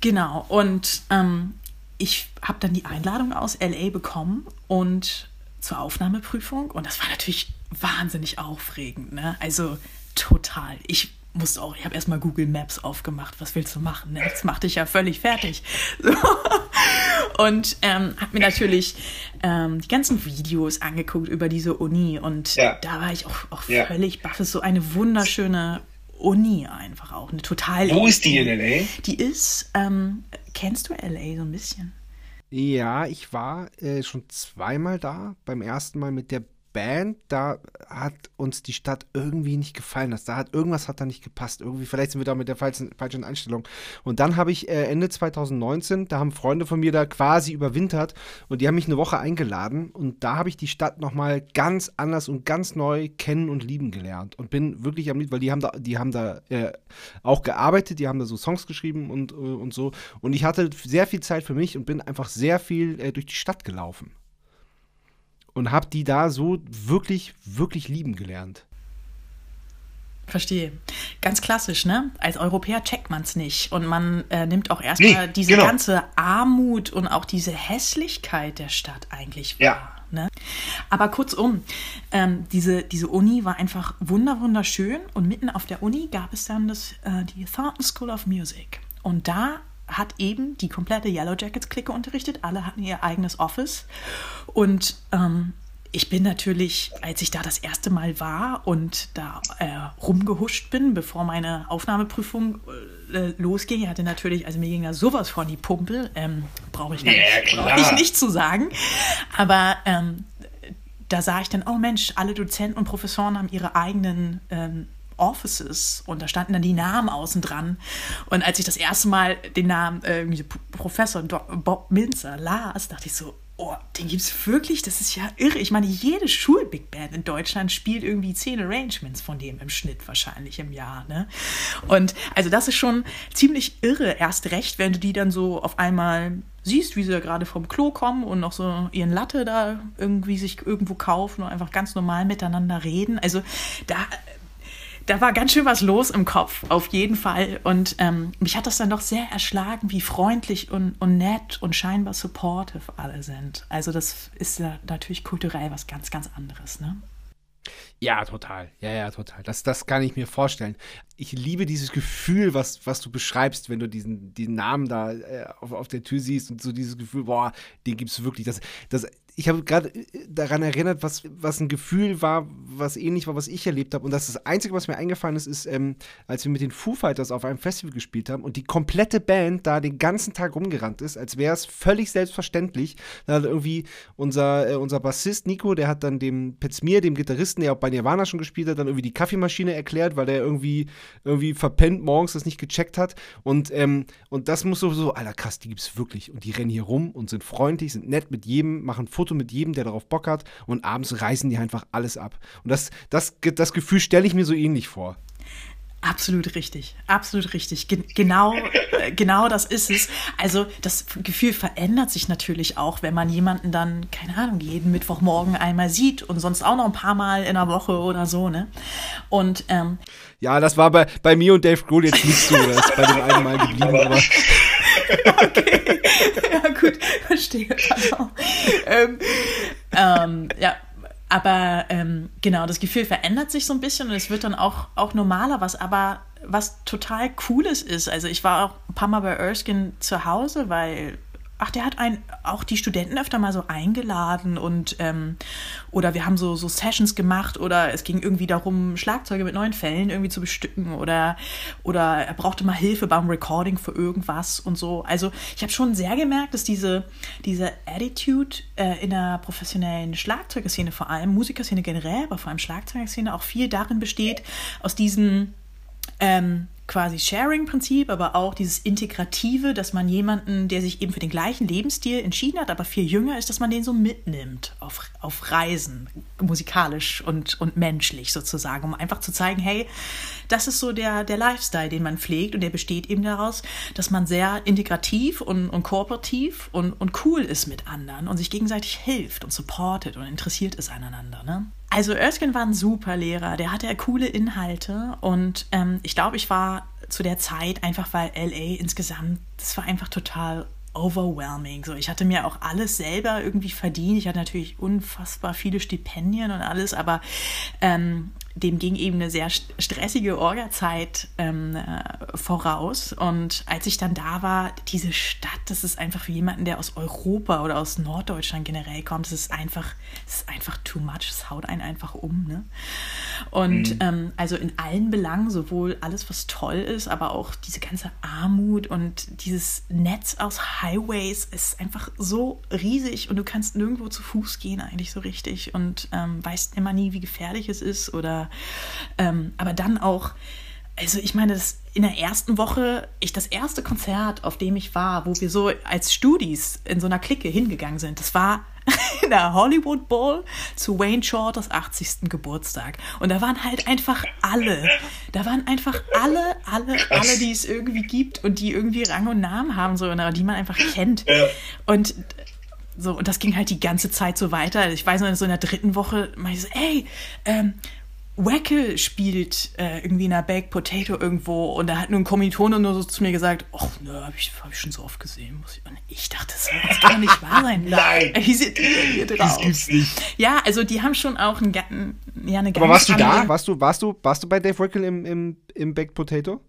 Genau, und ähm, ich habe dann die Einladung aus LA bekommen und zur Aufnahmeprüfung. Und das war natürlich wahnsinnig aufregend, ne? Also total. Ich musste auch, ich habe erstmal Google Maps aufgemacht. Was willst du machen? Ne? Das machte ich ja völlig fertig. So. Und ähm, habe mir natürlich ähm, die ganzen Videos angeguckt über diese Uni. Und ja. da war ich auch, auch ja. völlig baff. Es ist so eine wunderschöne Uni einfach auch. Eine total. Wo ist die in LA? Die ist, ähm, kennst du LA so ein bisschen? Ja, ich war äh, schon zweimal da. Beim ersten Mal mit der Band, da hat uns die Stadt irgendwie nicht gefallen. Das, da hat irgendwas hat da nicht gepasst. Irgendwie, vielleicht sind wir da mit der falschen, falschen Einstellung. Und dann habe ich äh, Ende 2019, da haben Freunde von mir da quasi überwintert und die haben mich eine Woche eingeladen und da habe ich die Stadt nochmal ganz anders und ganz neu kennen und lieben gelernt und bin wirklich am Lied, weil die haben da, die haben da äh, auch gearbeitet, die haben da so Songs geschrieben und, äh, und so. Und ich hatte sehr viel Zeit für mich und bin einfach sehr viel äh, durch die Stadt gelaufen und habe die da so wirklich, wirklich lieben gelernt. Verstehe. Ganz klassisch, ne? Als Europäer checkt man es nicht. Und man äh, nimmt auch erstmal nee, diese genau. ganze Armut und auch diese Hässlichkeit der Stadt eigentlich wahr. Ja. Ne? Aber kurzum, ähm, diese, diese Uni war einfach wunder wunderschön und mitten auf der Uni gab es dann das, äh, die Thornton School of Music. Und da hat eben die komplette Yellow Jackets-Clique unterrichtet. Alle hatten ihr eigenes Office. Und ähm, ich bin natürlich, als ich da das erste Mal war und da äh, rumgehuscht bin, bevor meine Aufnahmeprüfung äh, losging, hatte natürlich, also mir ging da sowas von die Pumpe, ähm, brauche ich, ja, brauch ich nicht zu sagen. Aber ähm, da sah ich dann, oh Mensch, alle Dozenten und Professoren haben ihre eigenen ähm, Offices und da standen dann die Namen außen dran. Und als ich das erste Mal den Namen äh, Professor Bob Minzer las, dachte ich so, oh, den gibt es wirklich, das ist ja irre. Ich meine, jede Schul-Big Band in Deutschland spielt irgendwie zehn Arrangements von dem im Schnitt wahrscheinlich im Jahr. Ne? Und also das ist schon ziemlich irre, erst recht, wenn du die dann so auf einmal siehst, wie sie gerade vom Klo kommen und noch so ihren Latte da irgendwie sich irgendwo kaufen und einfach ganz normal miteinander reden. Also da da war ganz schön was los im Kopf, auf jeden Fall. Und ähm, mich hat das dann doch sehr erschlagen, wie freundlich und, und nett und scheinbar supportive alle sind. Also das ist ja natürlich kulturell was ganz, ganz anderes, ne? Ja, total. Ja, ja, total. Das, das kann ich mir vorstellen. Ich liebe dieses Gefühl, was, was du beschreibst, wenn du diesen, diesen Namen da äh, auf, auf der Tür siehst und so dieses Gefühl, boah, den gibt es wirklich. Das, das, ich habe gerade äh, daran erinnert, was, was ein Gefühl war, was ähnlich war, was ich erlebt habe. Und das, ist das Einzige, was mir eingefallen ist, ist, ähm, als wir mit den Foo Fighters auf einem Festival gespielt haben und die komplette Band da den ganzen Tag rumgerannt ist, als wäre es völlig selbstverständlich. Da hat irgendwie unser, äh, unser Bassist Nico, der hat dann dem Petzmir, dem Gitarristen, der auch bei Nirvana schon gespielt hat, dann irgendwie die Kaffeemaschine erklärt, weil der irgendwie, irgendwie verpennt morgens das nicht gecheckt hat. Und, ähm, und das muss so, so, Alter, krass, die gibt es wirklich. Und die rennen hier rum und sind freundlich, sind nett mit jedem, machen Fotos Foto mit jedem, der darauf Bock hat und abends reißen die einfach alles ab. Und das, das, das Gefühl stelle ich mir so ähnlich vor. Absolut richtig, absolut richtig. Ge genau, äh, genau das ist es. Also das Gefühl verändert sich natürlich auch, wenn man jemanden dann, keine Ahnung, jeden Mittwochmorgen einmal sieht und sonst auch noch ein paar Mal in der Woche oder so, ne? Und ähm, ja, das war bei, bei mir und Dave Grohl jetzt nicht so, das ist bei dem einen Mal geblieben, aber. okay, verstehe. ähm, ähm, ja, aber ähm, genau, das Gefühl verändert sich so ein bisschen und es wird dann auch, auch normaler, was aber was total Cooles ist. Also ich war auch ein paar Mal bei Erskine zu Hause, weil ach, der hat ein, auch die Studenten öfter mal so eingeladen und ähm, oder wir haben so, so Sessions gemacht oder es ging irgendwie darum, Schlagzeuge mit neuen Fällen irgendwie zu bestücken oder, oder er brauchte mal Hilfe beim Recording für irgendwas und so. Also ich habe schon sehr gemerkt, dass diese, diese Attitude äh, in der professionellen Schlagzeugerszene vor allem, Musikerszene generell, aber vor allem Schlagzeugerszene auch viel darin besteht, aus diesen ähm, quasi Sharing-Prinzip, aber auch dieses Integrative, dass man jemanden, der sich eben für den gleichen Lebensstil entschieden hat, aber viel jünger ist, dass man den so mitnimmt auf, auf Reisen, musikalisch und, und menschlich sozusagen, um einfach zu zeigen, hey, das ist so der, der Lifestyle, den man pflegt und der besteht eben daraus, dass man sehr integrativ und, und kooperativ und, und cool ist mit anderen und sich gegenseitig hilft und supportet und interessiert ist aneinander. Ne? Also Erskine war ein super Lehrer, der hatte ja coole Inhalte und ähm, ich glaube, ich war zu der Zeit einfach, weil LA insgesamt, das war einfach total overwhelming. So, ich hatte mir auch alles selber irgendwie verdient. Ich hatte natürlich unfassbar viele Stipendien und alles, aber ähm, dem ging eben eine sehr stressige Orga-Zeit ähm, äh, voraus. Und als ich dann da war, diese Stadt, das ist einfach für jemanden, der aus Europa oder aus Norddeutschland generell kommt, das ist einfach, das ist einfach too much. Es haut einen einfach um. Ne? Und mhm. ähm, also in allen Belangen, sowohl alles, was toll ist, aber auch diese ganze Armut und dieses Netz aus Highways ist einfach so riesig und du kannst nirgendwo zu Fuß gehen, eigentlich so richtig und ähm, weißt immer nie, wie gefährlich es ist oder ähm, aber dann auch, also ich meine, das in der ersten Woche, ich das erste Konzert, auf dem ich war, wo wir so als Studis in so einer Clique hingegangen sind, das war in der Hollywood Bowl zu Wayne Shorters 80. Geburtstag. Und da waren halt einfach alle. Da waren einfach alle, alle, alle, die es irgendwie gibt und die irgendwie Rang und Namen haben, so, die man einfach kennt. Und so, und das ging halt die ganze Zeit so weiter. Ich weiß noch, so in der dritten Woche meinte ich so, ey, ähm, Wackel spielt äh, irgendwie in einer Baked Potato irgendwo und da hat nur ein Kommilitone nur so zu mir gesagt, ach ne, hab ich, hab ich schon so oft gesehen. Und ich dachte, so, das kann nicht wahr sein. Nein. Wie denn hier drauf? Das gibt's nicht. Ja, also die haben schon auch einen, ja, eine Aber warst du da? Warst du, warst du, warst du bei Dave Wackel im, im, im Baked Potato?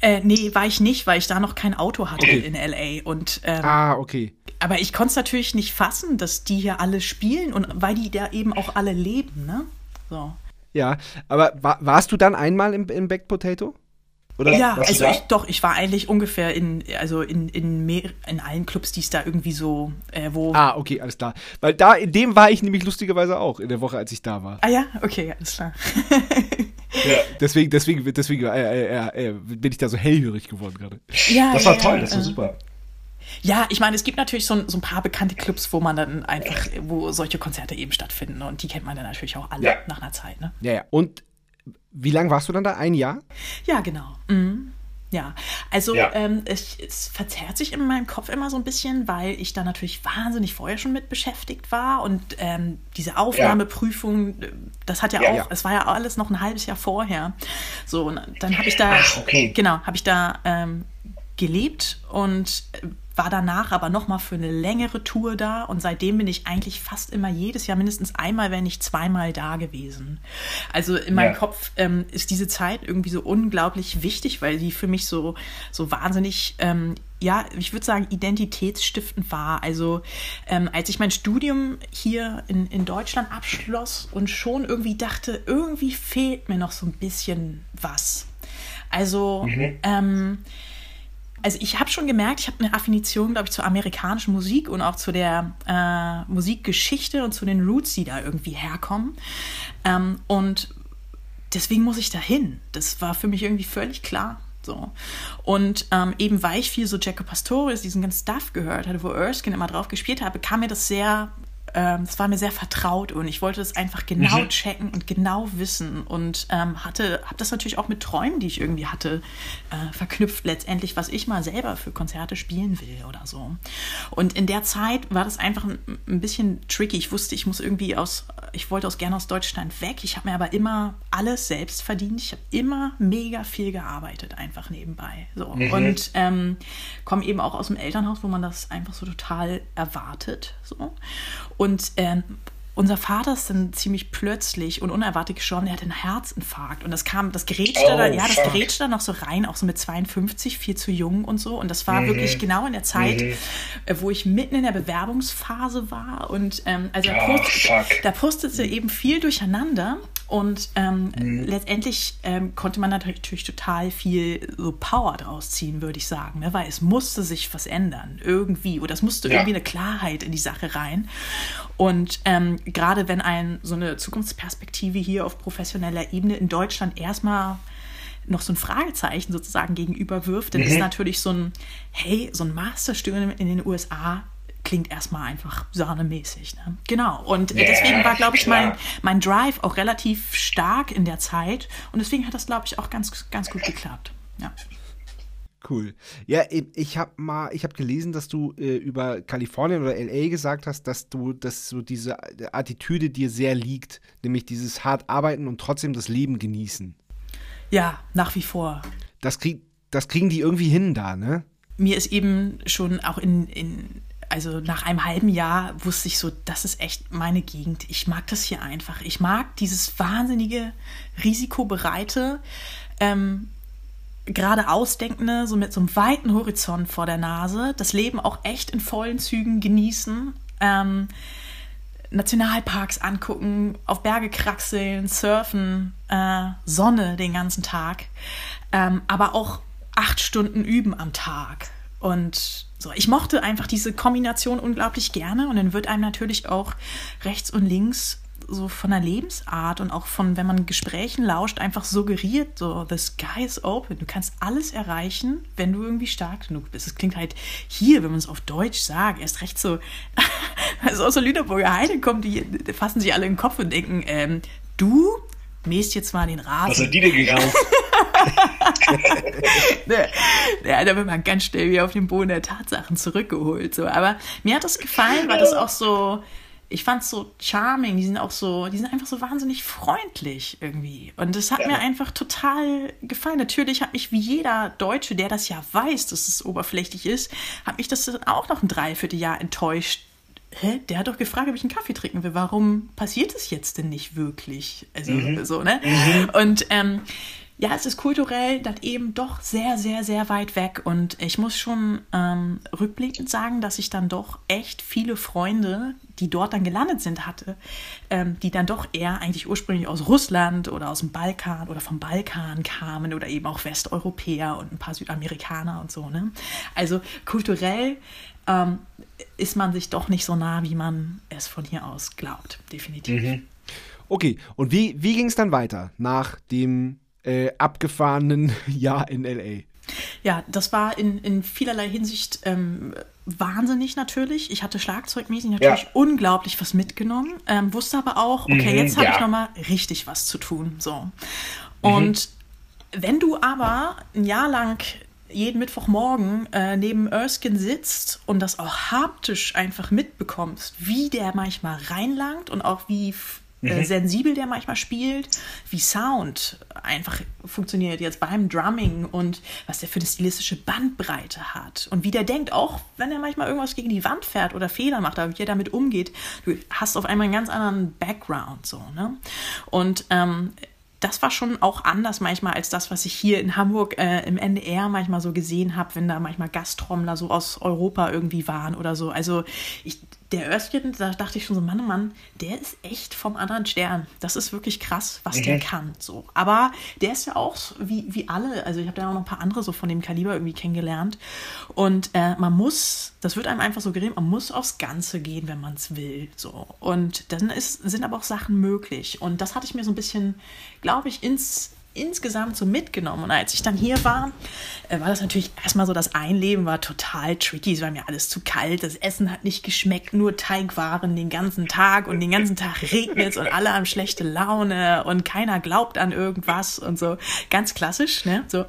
Äh, nee, war ich nicht, weil ich da noch kein Auto hatte okay. in LA. Und, ähm, ah, okay. Aber ich konnte es natürlich nicht fassen, dass die hier alle spielen und weil die da eben auch alle leben, ne? So. Ja, aber war, warst du dann einmal im, im Baked Potato? Oder ja, also ich, doch, ich war eigentlich ungefähr in, also in, in, mehr, in allen Clubs, die es da irgendwie so, äh, wo. Ah, okay, alles klar. Weil da, in dem war ich nämlich lustigerweise auch in der Woche, als ich da war. Ah ja, okay, alles klar. ja, deswegen, deswegen, deswegen äh, äh, äh, bin ich da so hellhörig geworden gerade. Ja, das war ja, toll, das war super. Ja, ich meine, es gibt natürlich so, so, ein paar bekannte Clubs, wo man dann einfach, wo solche Konzerte eben stattfinden und die kennt man dann natürlich auch alle ja. nach einer Zeit. Ne? Ja, ja. Und wie lange warst du dann da? Ein Jahr? Ja, genau. Mhm. Ja, also ja. Ähm, es, es, verzerrt sich in meinem Kopf immer so ein bisschen, weil ich da natürlich wahnsinnig vorher schon mit beschäftigt war und ähm, diese Aufnahmeprüfung, ja. das hat ja, ja auch, es war ja alles noch ein halbes Jahr vorher. So, und dann habe ich da, Ach, okay. genau, habe ich da ähm, gelebt und war danach aber nochmal für eine längere Tour da und seitdem bin ich eigentlich fast immer jedes Jahr mindestens einmal, wenn nicht zweimal da gewesen. Also in meinem ja. Kopf ähm, ist diese Zeit irgendwie so unglaublich wichtig, weil die für mich so, so wahnsinnig ähm, ja, ich würde sagen, identitätsstiftend war. Also ähm, als ich mein Studium hier in, in Deutschland abschloss und schon irgendwie dachte, irgendwie fehlt mir noch so ein bisschen was. Also, mhm. ähm, also ich habe schon gemerkt, ich habe eine Affinition, glaube ich, zur amerikanischen Musik und auch zu der äh, Musikgeschichte und zu den Roots, die da irgendwie herkommen. Ähm, und deswegen muss ich dahin. Das war für mich irgendwie völlig klar. So. Und ähm, eben weil ich viel so Jacob Pastorius, diesen ganzen Stuff gehört hatte, wo Erskine immer drauf gespielt habe, kam mir das sehr ähm, es war mir sehr vertraut und ich wollte es einfach genau mhm. checken und genau wissen und ähm, hatte, habe das natürlich auch mit Träumen, die ich irgendwie hatte, äh, verknüpft letztendlich, was ich mal selber für Konzerte spielen will oder so. Und in der Zeit war das einfach ein, ein bisschen tricky. Ich wusste, ich muss irgendwie aus, ich wollte aus gerne aus Deutschland weg. Ich habe mir aber immer alles selbst verdient. Ich habe immer mega viel gearbeitet, einfach nebenbei. So. Mhm. Und ähm, komme eben auch aus dem Elternhaus, wo man das einfach so total erwartet. So. Und ähm, unser Vater ist dann ziemlich plötzlich und unerwartet gestorben. Er hatte einen Herzinfarkt und das kam, das grätschte oh, dann, ja, das grätschte dann noch so rein, auch so mit 52, viel zu jung und so. Und das war mhm. wirklich genau in der Zeit, mhm. Äh, wo ich mitten in der Bewerbungsphase war und ähm, also oh, da pustete eben viel durcheinander. Und ähm, mhm. letztendlich ähm, konnte man natürlich total viel so Power draus ziehen, würde ich sagen, ne? weil es musste sich was ändern, irgendwie, oder es musste ja. irgendwie eine Klarheit in die Sache rein. Und ähm, gerade wenn ein so eine Zukunftsperspektive hier auf professioneller Ebene in Deutschland erstmal noch so ein Fragezeichen sozusagen gegenüber wirft, dann mhm. ist natürlich so ein, hey, so ein Masterstudium in den USA klingt erstmal einfach sahnemäßig. Ne? Genau. Und ja, deswegen war, glaube ich, mein, mein Drive auch relativ stark in der Zeit. Und deswegen hat das, glaube ich, auch ganz, ganz gut geklappt. Ja. Cool. Ja, ich habe mal, ich habe gelesen, dass du äh, über Kalifornien oder LA gesagt hast, dass du, dass so diese Attitüde dir sehr liegt, nämlich dieses hart arbeiten und trotzdem das Leben genießen. Ja, nach wie vor. Das, krieg, das kriegen die irgendwie hin da, ne? Mir ist eben schon auch in, in also nach einem halben Jahr wusste ich so, das ist echt meine Gegend. Ich mag das hier einfach. Ich mag dieses wahnsinnige, risikobereite, ähm, gerade so mit so einem weiten Horizont vor der Nase, das Leben auch echt in vollen Zügen genießen. Ähm, Nationalparks angucken, auf Berge kraxeln, surfen, äh, Sonne den ganzen Tag, ähm, aber auch acht Stunden üben am Tag. Und so, ich mochte einfach diese Kombination unglaublich gerne und dann wird einem natürlich auch rechts und links so von der Lebensart und auch von, wenn man Gesprächen lauscht, einfach suggeriert, so, the sky is open. Du kannst alles erreichen, wenn du irgendwie stark genug bist. Es klingt halt hier, wenn man es auf Deutsch sagt, erst recht so, also aus der Lüneburger Heide kommt, die fassen sich alle in den Kopf und denken, ähm, du mähst jetzt mal den Rasen. Was hat die denn geraucht? ja, da wird man ganz schnell wieder auf den Boden der Tatsachen zurückgeholt. So. Aber mir hat das gefallen, weil das auch so, ich fand es so charming. Die sind auch so, die sind einfach so wahnsinnig freundlich irgendwie. Und das hat ja. mir einfach total gefallen. Natürlich hat mich wie jeder Deutsche, der das ja weiß, dass es oberflächlich ist, hat mich das dann auch noch ein Dreivierteljahr enttäuscht, hä, der hat doch gefragt, ob ich einen Kaffee trinken will. Warum passiert es jetzt denn nicht wirklich? Also mhm. so, ne? Mhm. Und ähm, ja, es ist kulturell dann eben doch sehr, sehr, sehr weit weg. Und ich muss schon ähm, rückblickend sagen, dass ich dann doch echt viele Freunde, die dort dann gelandet sind, hatte, ähm, die dann doch eher eigentlich ursprünglich aus Russland oder aus dem Balkan oder vom Balkan kamen oder eben auch Westeuropäer und ein paar Südamerikaner und so. Ne? Also kulturell ähm, ist man sich doch nicht so nah, wie man es von hier aus glaubt. Definitiv. Mhm. Okay, und wie, wie ging es dann weiter nach dem äh, abgefahrenen Jahr in LA? Ja, das war in, in vielerlei Hinsicht ähm, wahnsinnig natürlich. Ich hatte schlagzeugmäßig natürlich ja. unglaublich was mitgenommen, ähm, wusste aber auch, okay, mhm, jetzt habe ja. ich nochmal richtig was zu tun. So. Und mhm. wenn du aber ein Jahr lang jeden Mittwochmorgen äh, neben Erskine sitzt und das auch haptisch einfach mitbekommst, wie der manchmal reinlangt und auch wie mhm. sensibel der manchmal spielt, wie Sound einfach funktioniert jetzt beim Drumming und was der für eine stilistische Bandbreite hat und wie der denkt, auch wenn er manchmal irgendwas gegen die Wand fährt oder Fehler macht, aber wie er damit umgeht, du hast auf einmal einen ganz anderen Background so, ne? Und ähm, das war schon auch anders manchmal als das, was ich hier in Hamburg äh, im NDR manchmal so gesehen habe, wenn da manchmal Gastrommler so aus Europa irgendwie waren oder so. Also ich, der Örstchen, da dachte ich schon so, Mann, oh Mann, der ist echt vom anderen Stern. Das ist wirklich krass, was mhm. der kann. So. Aber der ist ja auch wie, wie alle, also ich habe da auch noch ein paar andere so von dem Kaliber irgendwie kennengelernt. Und äh, man muss, das wird einem einfach so geredet, man muss aufs Ganze gehen, wenn man es will. So. Und dann ist, sind aber auch Sachen möglich. Und das hatte ich mir so ein bisschen, glaube ich, ins insgesamt so mitgenommen. Und als ich dann hier war, äh, war das natürlich erstmal so, das Einleben war total tricky. Es war mir alles zu kalt, das Essen hat nicht geschmeckt, nur Teigwaren den ganzen Tag und den ganzen Tag regnet es und alle haben schlechte Laune und keiner glaubt an irgendwas und so. Ganz klassisch, ne? So.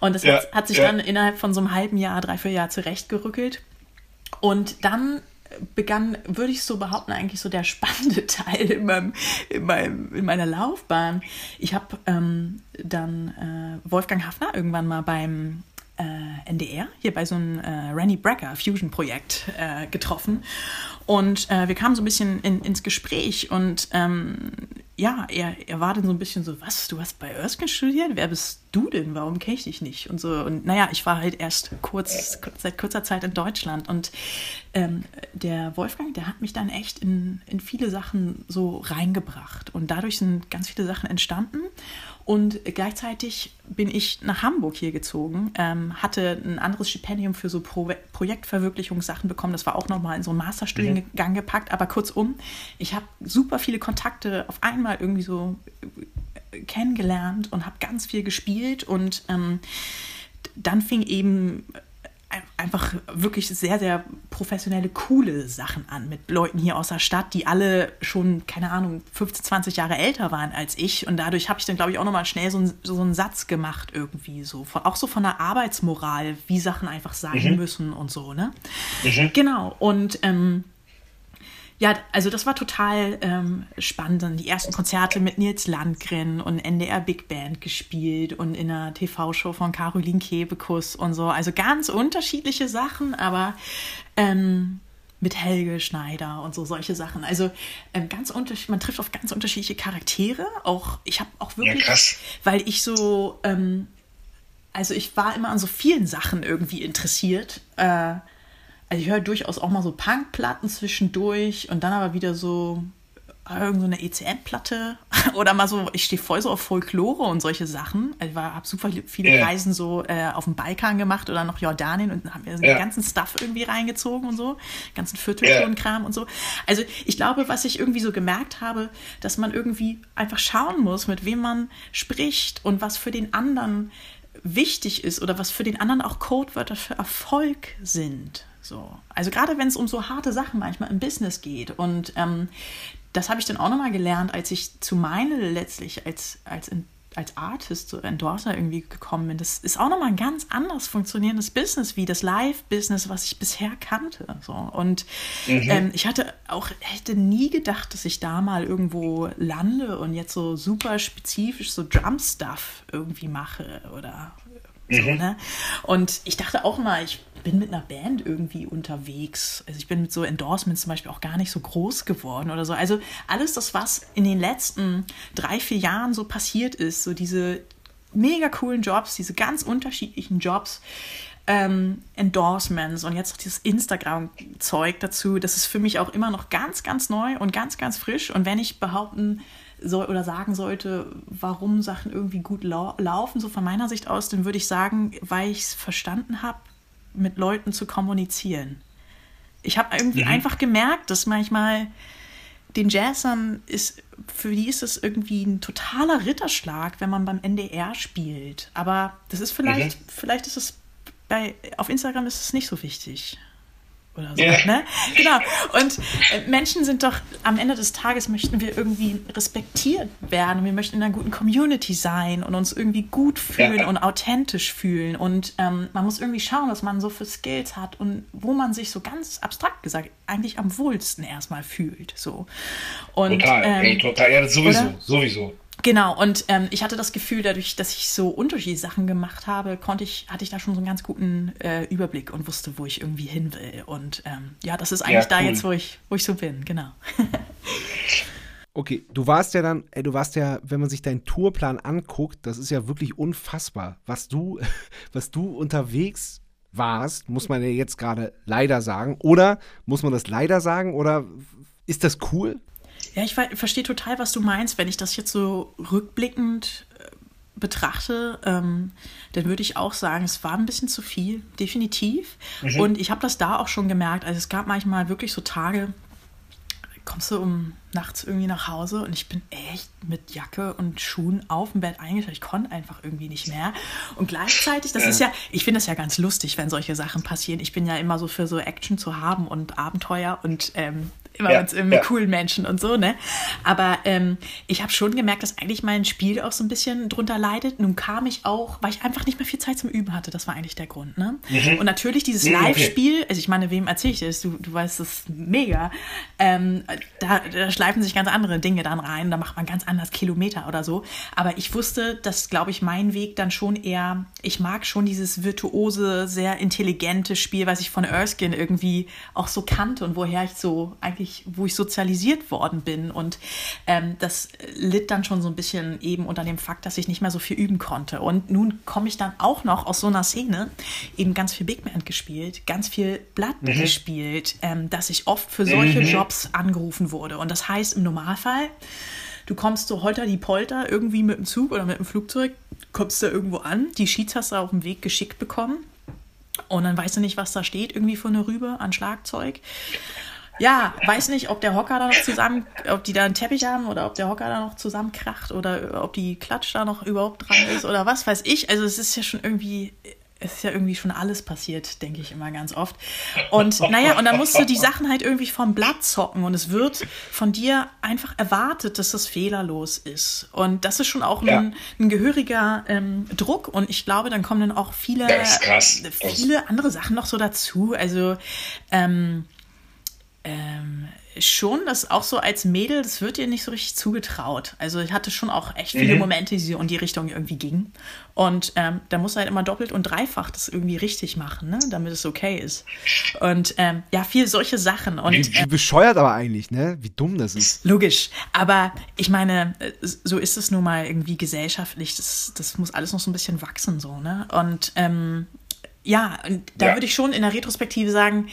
Und das ja, hat, hat, sich ja. dann innerhalb von so einem halben Jahr, drei, vier Jahr zurechtgerückelt. Und dann begann, würde ich so behaupten, eigentlich so der spannende Teil in, meinem, in, meinem, in meiner Laufbahn. Ich habe ähm, dann äh, Wolfgang Hafner irgendwann mal beim äh, NDR, hier bei so einem äh, Rennie Brecker Fusion-Projekt äh, getroffen. Und äh, wir kamen so ein bisschen in, ins Gespräch und ähm, ja, er, er war dann so ein bisschen so, was, du hast bei Erskine studiert? Wer bist du denn? Warum kenne ich dich nicht? Und so, und naja, ich war halt erst kurz, seit kurzer Zeit in Deutschland und ähm, der Wolfgang, der hat mich dann echt in, in viele Sachen so reingebracht und dadurch sind ganz viele Sachen entstanden und gleichzeitig bin ich nach Hamburg hier gezogen, ähm, hatte ein anderes Stipendium für so Pro Projektverwirklichungssachen bekommen. Das war auch nochmal in so einen Masterstudiengang mhm. gepackt. Aber kurzum, ich habe super viele Kontakte auf einmal irgendwie so äh, kennengelernt und habe ganz viel gespielt. Und ähm, dann fing eben einfach wirklich sehr, sehr professionelle, coole Sachen an mit Leuten hier aus der Stadt, die alle schon, keine Ahnung, 15, 20 Jahre älter waren als ich. Und dadurch habe ich dann, glaube ich, auch nochmal schnell so, ein, so einen Satz gemacht irgendwie so. Von, auch so von der Arbeitsmoral, wie Sachen einfach sein mhm. müssen und so, ne? Mhm. Genau. Und ähm, ja, also das war total ähm, spannend. Dann die ersten Konzerte mit Nils Landgren und NDR Big Band gespielt und in einer TV-Show von Caroline Kebekus und so. Also ganz unterschiedliche Sachen, aber ähm, mit Helge Schneider und so solche Sachen. Also ähm, ganz unterschiedlich, man trifft auf ganz unterschiedliche Charaktere. Auch ich habe auch wirklich, ja, weil ich so, ähm, also ich war immer an so vielen Sachen irgendwie interessiert. Äh, also ich höre durchaus auch mal so Punkplatten zwischendurch und dann aber wieder so äh, irgendeine so ECM-Platte oder mal so, ich stehe voll so auf Folklore und solche Sachen. Also ich habe super viele ja. Reisen so äh, auf dem Balkan gemacht oder noch Jordanien und haben mir ja. den ganzen Stuff irgendwie reingezogen und so, ganzen Vierteltonkram ja. und so. Also ich glaube, was ich irgendwie so gemerkt habe, dass man irgendwie einfach schauen muss, mit wem man spricht und was für den anderen wichtig ist oder was für den anderen auch Codewörter für Erfolg sind. So. Also gerade wenn es um so harte Sachen manchmal im Business geht. Und ähm, das habe ich dann auch nochmal gelernt, als ich zu meine letztlich als, als, als Artist, so Endorser irgendwie gekommen bin. Das ist auch nochmal ein ganz anders funktionierendes Business wie das Live-Business, was ich bisher kannte. So. Und mhm. ähm, ich hatte auch, hätte nie gedacht, dass ich da mal irgendwo lande und jetzt so super spezifisch so Drum-Stuff irgendwie mache oder so, mhm. ne? Und ich dachte auch mal, ich bin mit einer Band irgendwie unterwegs. Also ich bin mit so Endorsements zum Beispiel auch gar nicht so groß geworden oder so. Also alles das, was in den letzten drei, vier Jahren so passiert ist, so diese mega coolen Jobs, diese ganz unterschiedlichen Jobs, ähm, Endorsements und jetzt auch dieses Instagram-Zeug dazu, das ist für mich auch immer noch ganz, ganz neu und ganz, ganz frisch. Und wenn ich behaupten soll oder sagen sollte, warum Sachen irgendwie gut lau laufen, so von meiner Sicht aus, dann würde ich sagen, weil ich es verstanden habe, mit Leuten zu kommunizieren. Ich habe irgendwie mhm. einfach gemerkt, dass manchmal den Jazzern ist, für die ist es irgendwie ein totaler Ritterschlag, wenn man beim NDR spielt. Aber das ist vielleicht, mhm. vielleicht ist es bei, auf Instagram ist es nicht so wichtig oder so. Yeah. Ne? Genau. Und äh, Menschen sind doch, am Ende des Tages möchten wir irgendwie respektiert werden. Wir möchten in einer guten Community sein und uns irgendwie gut fühlen ja. und authentisch fühlen. Und ähm, man muss irgendwie schauen, was man so für Skills hat und wo man sich so ganz abstrakt gesagt eigentlich am wohlsten erstmal fühlt. So. Und, total, ähm, ey, total. Ja, sowieso, oder? sowieso. Genau, und ähm, ich hatte das Gefühl, dadurch, dass ich so unterschiedliche Sachen gemacht habe, konnte ich, hatte ich da schon so einen ganz guten äh, Überblick und wusste, wo ich irgendwie hin will. Und ähm, ja, das ist eigentlich ja, cool. da jetzt, wo ich, wo ich so bin, genau. Okay, du warst ja dann, ey, du warst ja, wenn man sich deinen Tourplan anguckt, das ist ja wirklich unfassbar, was du, was du unterwegs warst, muss man ja jetzt gerade leider sagen. Oder muss man das leider sagen? Oder ist das cool? Ja, ich verstehe total, was du meinst. Wenn ich das jetzt so rückblickend äh, betrachte, ähm, dann würde ich auch sagen, es war ein bisschen zu viel, definitiv. Mhm. Und ich habe das da auch schon gemerkt. Also es gab manchmal wirklich so Tage, kommst du um nachts irgendwie nach Hause und ich bin echt mit Jacke und Schuhen auf dem Bett eingeschlafen. Ich konnte einfach irgendwie nicht mehr. Und gleichzeitig, das ist ja, ich finde das ja ganz lustig, wenn solche Sachen passieren. Ich bin ja immer so für so Action zu haben und Abenteuer und ähm, immer ja, mit, mit ja. coolen Menschen und so, ne? Aber ähm, ich habe schon gemerkt, dass eigentlich mein Spiel auch so ein bisschen drunter leidet. Nun kam ich auch, weil ich einfach nicht mehr viel Zeit zum Üben hatte. Das war eigentlich der Grund, ne? Mhm. Und natürlich dieses Live-Spiel, also ich meine, wem erzähle ich das? Du, du weißt, das ist mega. Ähm, da, da schleifen sich ganz andere Dinge dann rein. Da macht man ganz anders Kilometer oder so. Aber ich wusste, dass, glaube ich, mein Weg dann schon eher, ich mag schon dieses virtuose, sehr intelligente Spiel, was ich von Erskine irgendwie auch so kannte und woher ich so eigentlich ich, wo ich sozialisiert worden bin. Und ähm, das litt dann schon so ein bisschen eben unter dem Fakt, dass ich nicht mehr so viel üben konnte. Und nun komme ich dann auch noch aus so einer Szene, eben ganz viel Big Band gespielt, ganz viel Blatt mhm. gespielt, ähm, dass ich oft für solche mhm. Jobs angerufen wurde. Und das heißt im Normalfall, du kommst so holter die Polter irgendwie mit dem Zug oder mit dem Flugzeug, kommst da irgendwo an, die Sheets hast du auf dem Weg geschickt bekommen. Und dann weißt du nicht, was da steht, irgendwie von der Rübe an Schlagzeug. Ja, weiß nicht, ob der Hocker da noch zusammen, ob die da einen Teppich haben oder ob der Hocker da noch zusammenkracht oder ob die Klatsch da noch überhaupt dran ist oder was weiß ich. Also es ist ja schon irgendwie, es ist ja irgendwie schon alles passiert, denke ich immer ganz oft. Und naja, und dann musst du die Sachen halt irgendwie vom Blatt zocken und es wird von dir einfach erwartet, dass das fehlerlos ist. Und das ist schon auch ja. ein, ein, gehöriger ähm, Druck und ich glaube, dann kommen dann auch viele, viele andere Sachen noch so dazu. Also ähm, ähm, schon, das auch so als Mädel, das wird dir nicht so richtig zugetraut. Also ich hatte schon auch echt viele mhm. Momente, die so in die Richtung irgendwie gingen. Und ähm, da muss halt immer doppelt und dreifach das irgendwie richtig machen, ne? damit es okay ist. Und ähm, ja, viel solche Sachen. Und, wie, wie bescheuert aber eigentlich, ne? Wie dumm das ist. Logisch. Aber ich meine, äh, so ist es nun mal irgendwie gesellschaftlich. Das, das muss alles noch so ein bisschen wachsen, so, ne? Und ähm, ja, und da ja. würde ich schon in der Retrospektive sagen,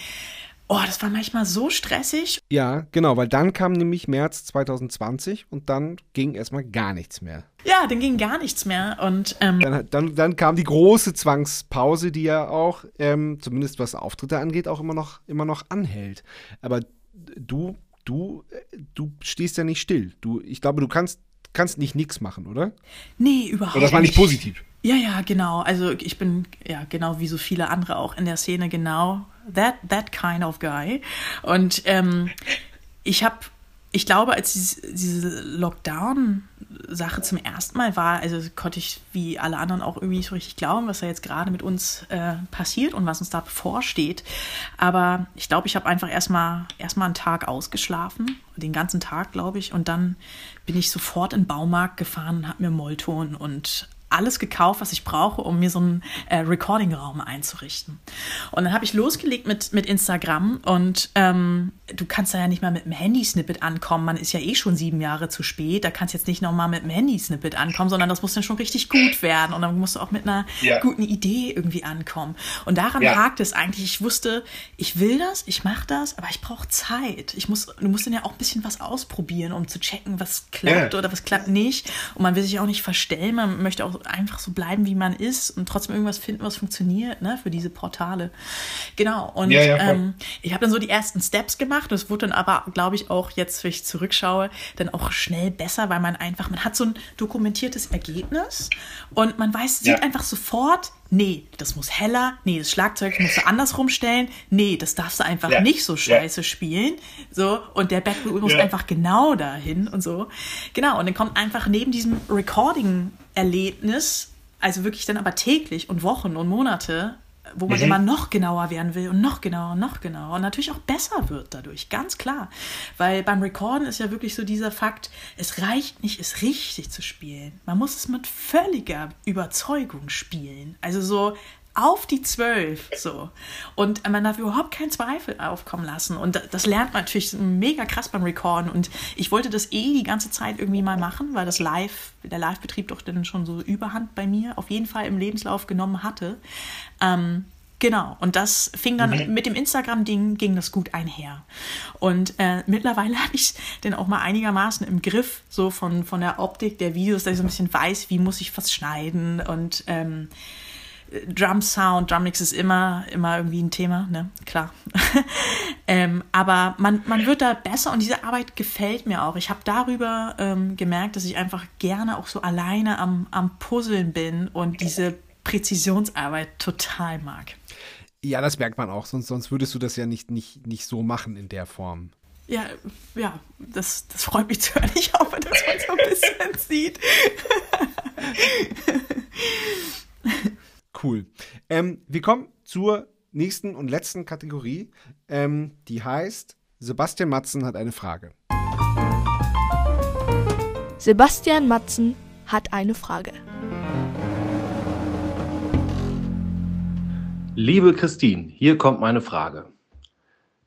Oh, das war manchmal so stressig. Ja, genau, weil dann kam nämlich März 2020 und dann ging erstmal gar nichts mehr. Ja, dann ging gar nichts mehr. Und ähm, dann, dann, dann, kam die große Zwangspause, die ja auch, ähm, zumindest was Auftritte angeht, auch immer noch, immer noch anhält. Aber du, du, du stehst ja nicht still. Du, ich glaube, du kannst, kannst nicht nichts machen, oder? Nee, überhaupt nicht. Oder das war nicht positiv. Ja, ja, genau. Also ich bin ja genau wie so viele andere auch in der Szene genau that that kind of guy. Und ähm, ich habe, ich glaube, als diese, diese Lockdown-Sache zum ersten Mal war, also konnte ich wie alle anderen auch irgendwie nicht so richtig glauben, was da jetzt gerade mit uns äh, passiert und was uns da bevorsteht. Aber ich glaube, ich habe einfach erstmal erstmal einen Tag ausgeschlafen, den ganzen Tag, glaube ich, und dann bin ich sofort in den Baumarkt gefahren und habe mir Molton und alles gekauft, was ich brauche, um mir so einen äh, Recording-Raum einzurichten. Und dann habe ich losgelegt mit, mit Instagram und ähm, du kannst da ja nicht mal mit einem Handy-Snippet ankommen. Man ist ja eh schon sieben Jahre zu spät. Da kannst du jetzt nicht nochmal mit einem Handy-Snippet ankommen, sondern das muss dann schon richtig gut werden. Und dann musst du auch mit einer ja. guten Idee irgendwie ankommen. Und daran ja. hakt es eigentlich. Ich wusste, ich will das, ich mache das, aber ich brauche Zeit. Ich muss, du musst dann ja auch ein bisschen was ausprobieren, um zu checken, was klappt ja. oder was klappt nicht. Und man will sich auch nicht verstellen. Man möchte auch einfach so bleiben, wie man ist und trotzdem irgendwas finden, was funktioniert, ne, für diese Portale. Genau. Und ja, ja, ähm, ich habe dann so die ersten Steps gemacht. Das wurde dann aber, glaube ich, auch jetzt, wenn ich zurückschaue, dann auch schnell besser, weil man einfach, man hat so ein dokumentiertes Ergebnis und man weiß, sieht einfach sofort, nee, das muss heller, nee, das Schlagzeug musst du andersrum stellen, nee, das darfst du einfach ja. nicht so scheiße ja. spielen. So, und der Backboot muss ja. einfach genau dahin und so. Genau, und dann kommt einfach neben diesem Recording-Erlebnis, also wirklich dann aber täglich und Wochen und Monate, wo man mhm. immer noch genauer werden will und noch genauer und noch genauer und natürlich auch besser wird dadurch, ganz klar. Weil beim Recorden ist ja wirklich so dieser Fakt, es reicht nicht, es richtig zu spielen. Man muss es mit völliger Überzeugung spielen. Also so auf die zwölf. So. Und man darf überhaupt keinen Zweifel aufkommen lassen. Und das lernt man natürlich mega krass beim Recorden. Und ich wollte das eh die ganze Zeit irgendwie mal machen, weil das Live, der Live-Betrieb doch dann schon so Überhand bei mir auf jeden Fall im Lebenslauf genommen hatte. Ähm, Genau, und das fing dann mhm. mit dem Instagram-Ding, ging das gut einher. Und äh, mittlerweile habe ich den auch mal einigermaßen im Griff, so von, von der Optik der Videos, dass ich so ein bisschen weiß, wie muss ich was schneiden und ähm, Drum Sound, Drum Mix ist immer, immer irgendwie ein Thema, ne? Klar. ähm, aber man, man wird da besser und diese Arbeit gefällt mir auch. Ich habe darüber ähm, gemerkt, dass ich einfach gerne auch so alleine am, am Puzzeln bin und diese Präzisionsarbeit total mag. Ja, das merkt man auch, sonst, sonst würdest du das ja nicht, nicht, nicht so machen in der Form. Ja, ja, das, das freut mich zu hören. Ich hoffe, dass man so ein bisschen sieht. Cool. Ähm, wir kommen zur nächsten und letzten Kategorie. Ähm, die heißt, Sebastian Matzen hat eine Frage. Sebastian Matzen hat eine Frage. Liebe Christine, hier kommt meine Frage.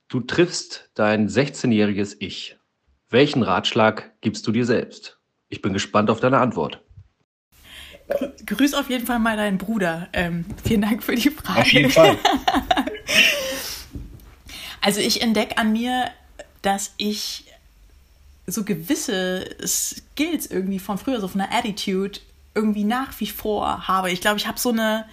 Du triffst dein 16-jähriges Ich. Welchen Ratschlag gibst du dir selbst? Ich bin gespannt auf deine Antwort. Grüß auf jeden Fall mal deinen Bruder. Ähm, vielen Dank für die Frage. Auf jeden Fall. also ich entdecke an mir, dass ich so gewisse Skills irgendwie von früher, so von der Attitude, irgendwie nach wie vor habe. Ich glaube, ich habe so eine,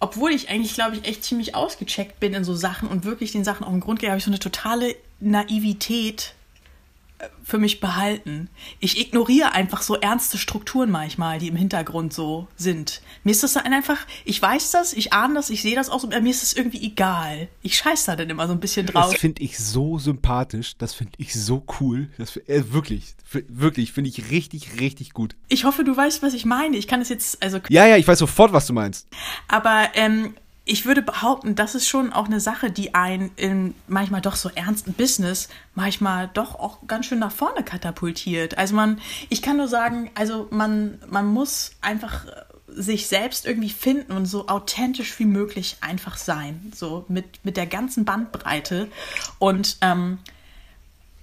obwohl ich eigentlich, glaube ich, echt ziemlich ausgecheckt bin in so Sachen und wirklich den Sachen auf den Grund gehe, habe ich so eine totale Naivität für mich behalten. Ich ignoriere einfach so ernste Strukturen manchmal, die im Hintergrund so sind. Mir ist das dann einfach, ich weiß das, ich ahne das, ich sehe das auch so, mir ist das irgendwie egal. Ich scheiß da dann immer so ein bisschen drauf. Das finde ich so sympathisch, das finde ich so cool. Das, äh, wirklich, wirklich, finde ich richtig, richtig gut. Ich hoffe, du weißt, was ich meine. Ich kann es jetzt, also. Ja, ja, ich weiß sofort, was du meinst. Aber, ähm, ich würde behaupten, das ist schon auch eine Sache, die einen in manchmal doch so ernsten Business manchmal doch auch ganz schön nach vorne katapultiert. Also man, ich kann nur sagen, also man, man muss einfach sich selbst irgendwie finden und so authentisch wie möglich einfach sein, so mit, mit der ganzen Bandbreite. Und ähm,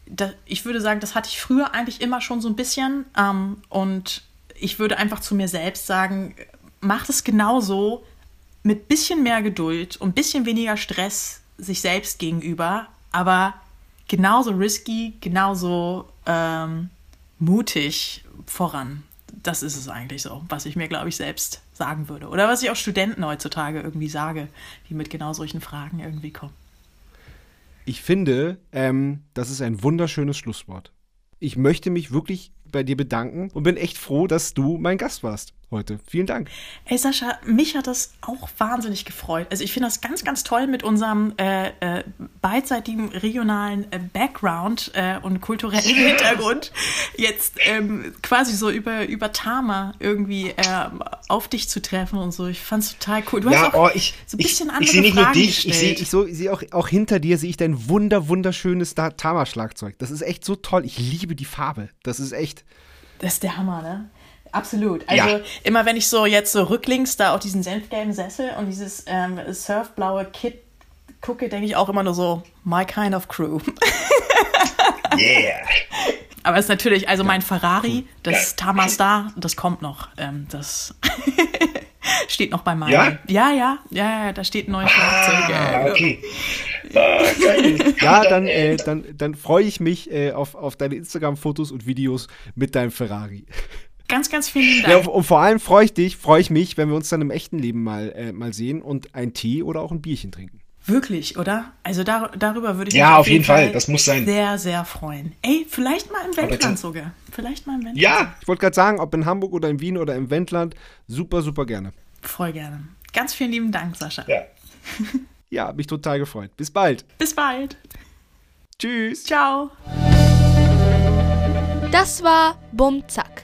da, ich würde sagen, das hatte ich früher eigentlich immer schon so ein bisschen. Ähm, und ich würde einfach zu mir selbst sagen, mach es genauso, mit bisschen mehr Geduld und bisschen weniger Stress sich selbst gegenüber, aber genauso risky, genauso ähm, mutig voran. Das ist es eigentlich so, was ich mir, glaube ich, selbst sagen würde. Oder was ich auch Studenten heutzutage irgendwie sage, die mit genau solchen Fragen irgendwie kommen. Ich finde, ähm, das ist ein wunderschönes Schlusswort. Ich möchte mich wirklich bei dir bedanken und bin echt froh, dass du mein Gast warst heute. Vielen Dank. Ey, Sascha, mich hat das auch wahnsinnig gefreut. Also ich finde das ganz, ganz toll mit unserem äh, äh, beidseitigen regionalen äh, Background äh, und kulturellen Hintergrund jetzt ähm, quasi so über, über Tama irgendwie äh, auf dich zu treffen und so. Ich fand es total cool. Du ja, hast auch oh, ich, so ein bisschen ich, andere ich sehe nicht Fragen nur dich, gestellt. ich sehe ich so, ich seh auch, auch hinter dir sehe ich dein wunder, wunderschönes Tama-Schlagzeug. Das ist echt so toll. Ich liebe die Farbe. Das ist echt. Das ist der Hammer, ne? Absolut. Also Ja. immer wenn ich so jetzt so rücklinks da auf diesen senfgelben Sessel und dieses ähm, surfblaue Kit gucke, denke ich auch immer nur so, my kind of crew. Yeah. Aber es ist natürlich, also mein Ferrari, das Tamastar, das kommt noch. Ähm, das steht noch bei meinem. Ja? ja, ja, ja, ja, da steht ein neues Schlagzeug. Ah, äh, okay. Ah, geil. Ja, dann, äh, dann, dann freue ich mich äh, auf, auf deine Instagram-Fotos und Videos mit deinem Ferrari. Ganz, ganz vielen Ja, Dank. und, und vor allem freue ich dich, freue ich mich, wenn wir uns dann im echten Leben mal, äh, mal sehen und einen Tee oder auch ein Bierchen trinken. Wirklich, oder? Also dar darüber würde ich Ja, mich auf jeden Fall, das muss sein. Sehr, sehr freuen. Ey, vielleicht mal im Wendland sogar. Vielleicht mal im Wendland. Ja, Ich wollte gerade sagen, ob in Hamburg oder in Wien oder im Wendland, super, super gerne. Voll gerne. Ganz vielen lieben Dank, Sascha. ja. Ja, hab mich total gefreut. Bis bald. Bis bald. Tschüss. Ciao. Das war Bum Zack.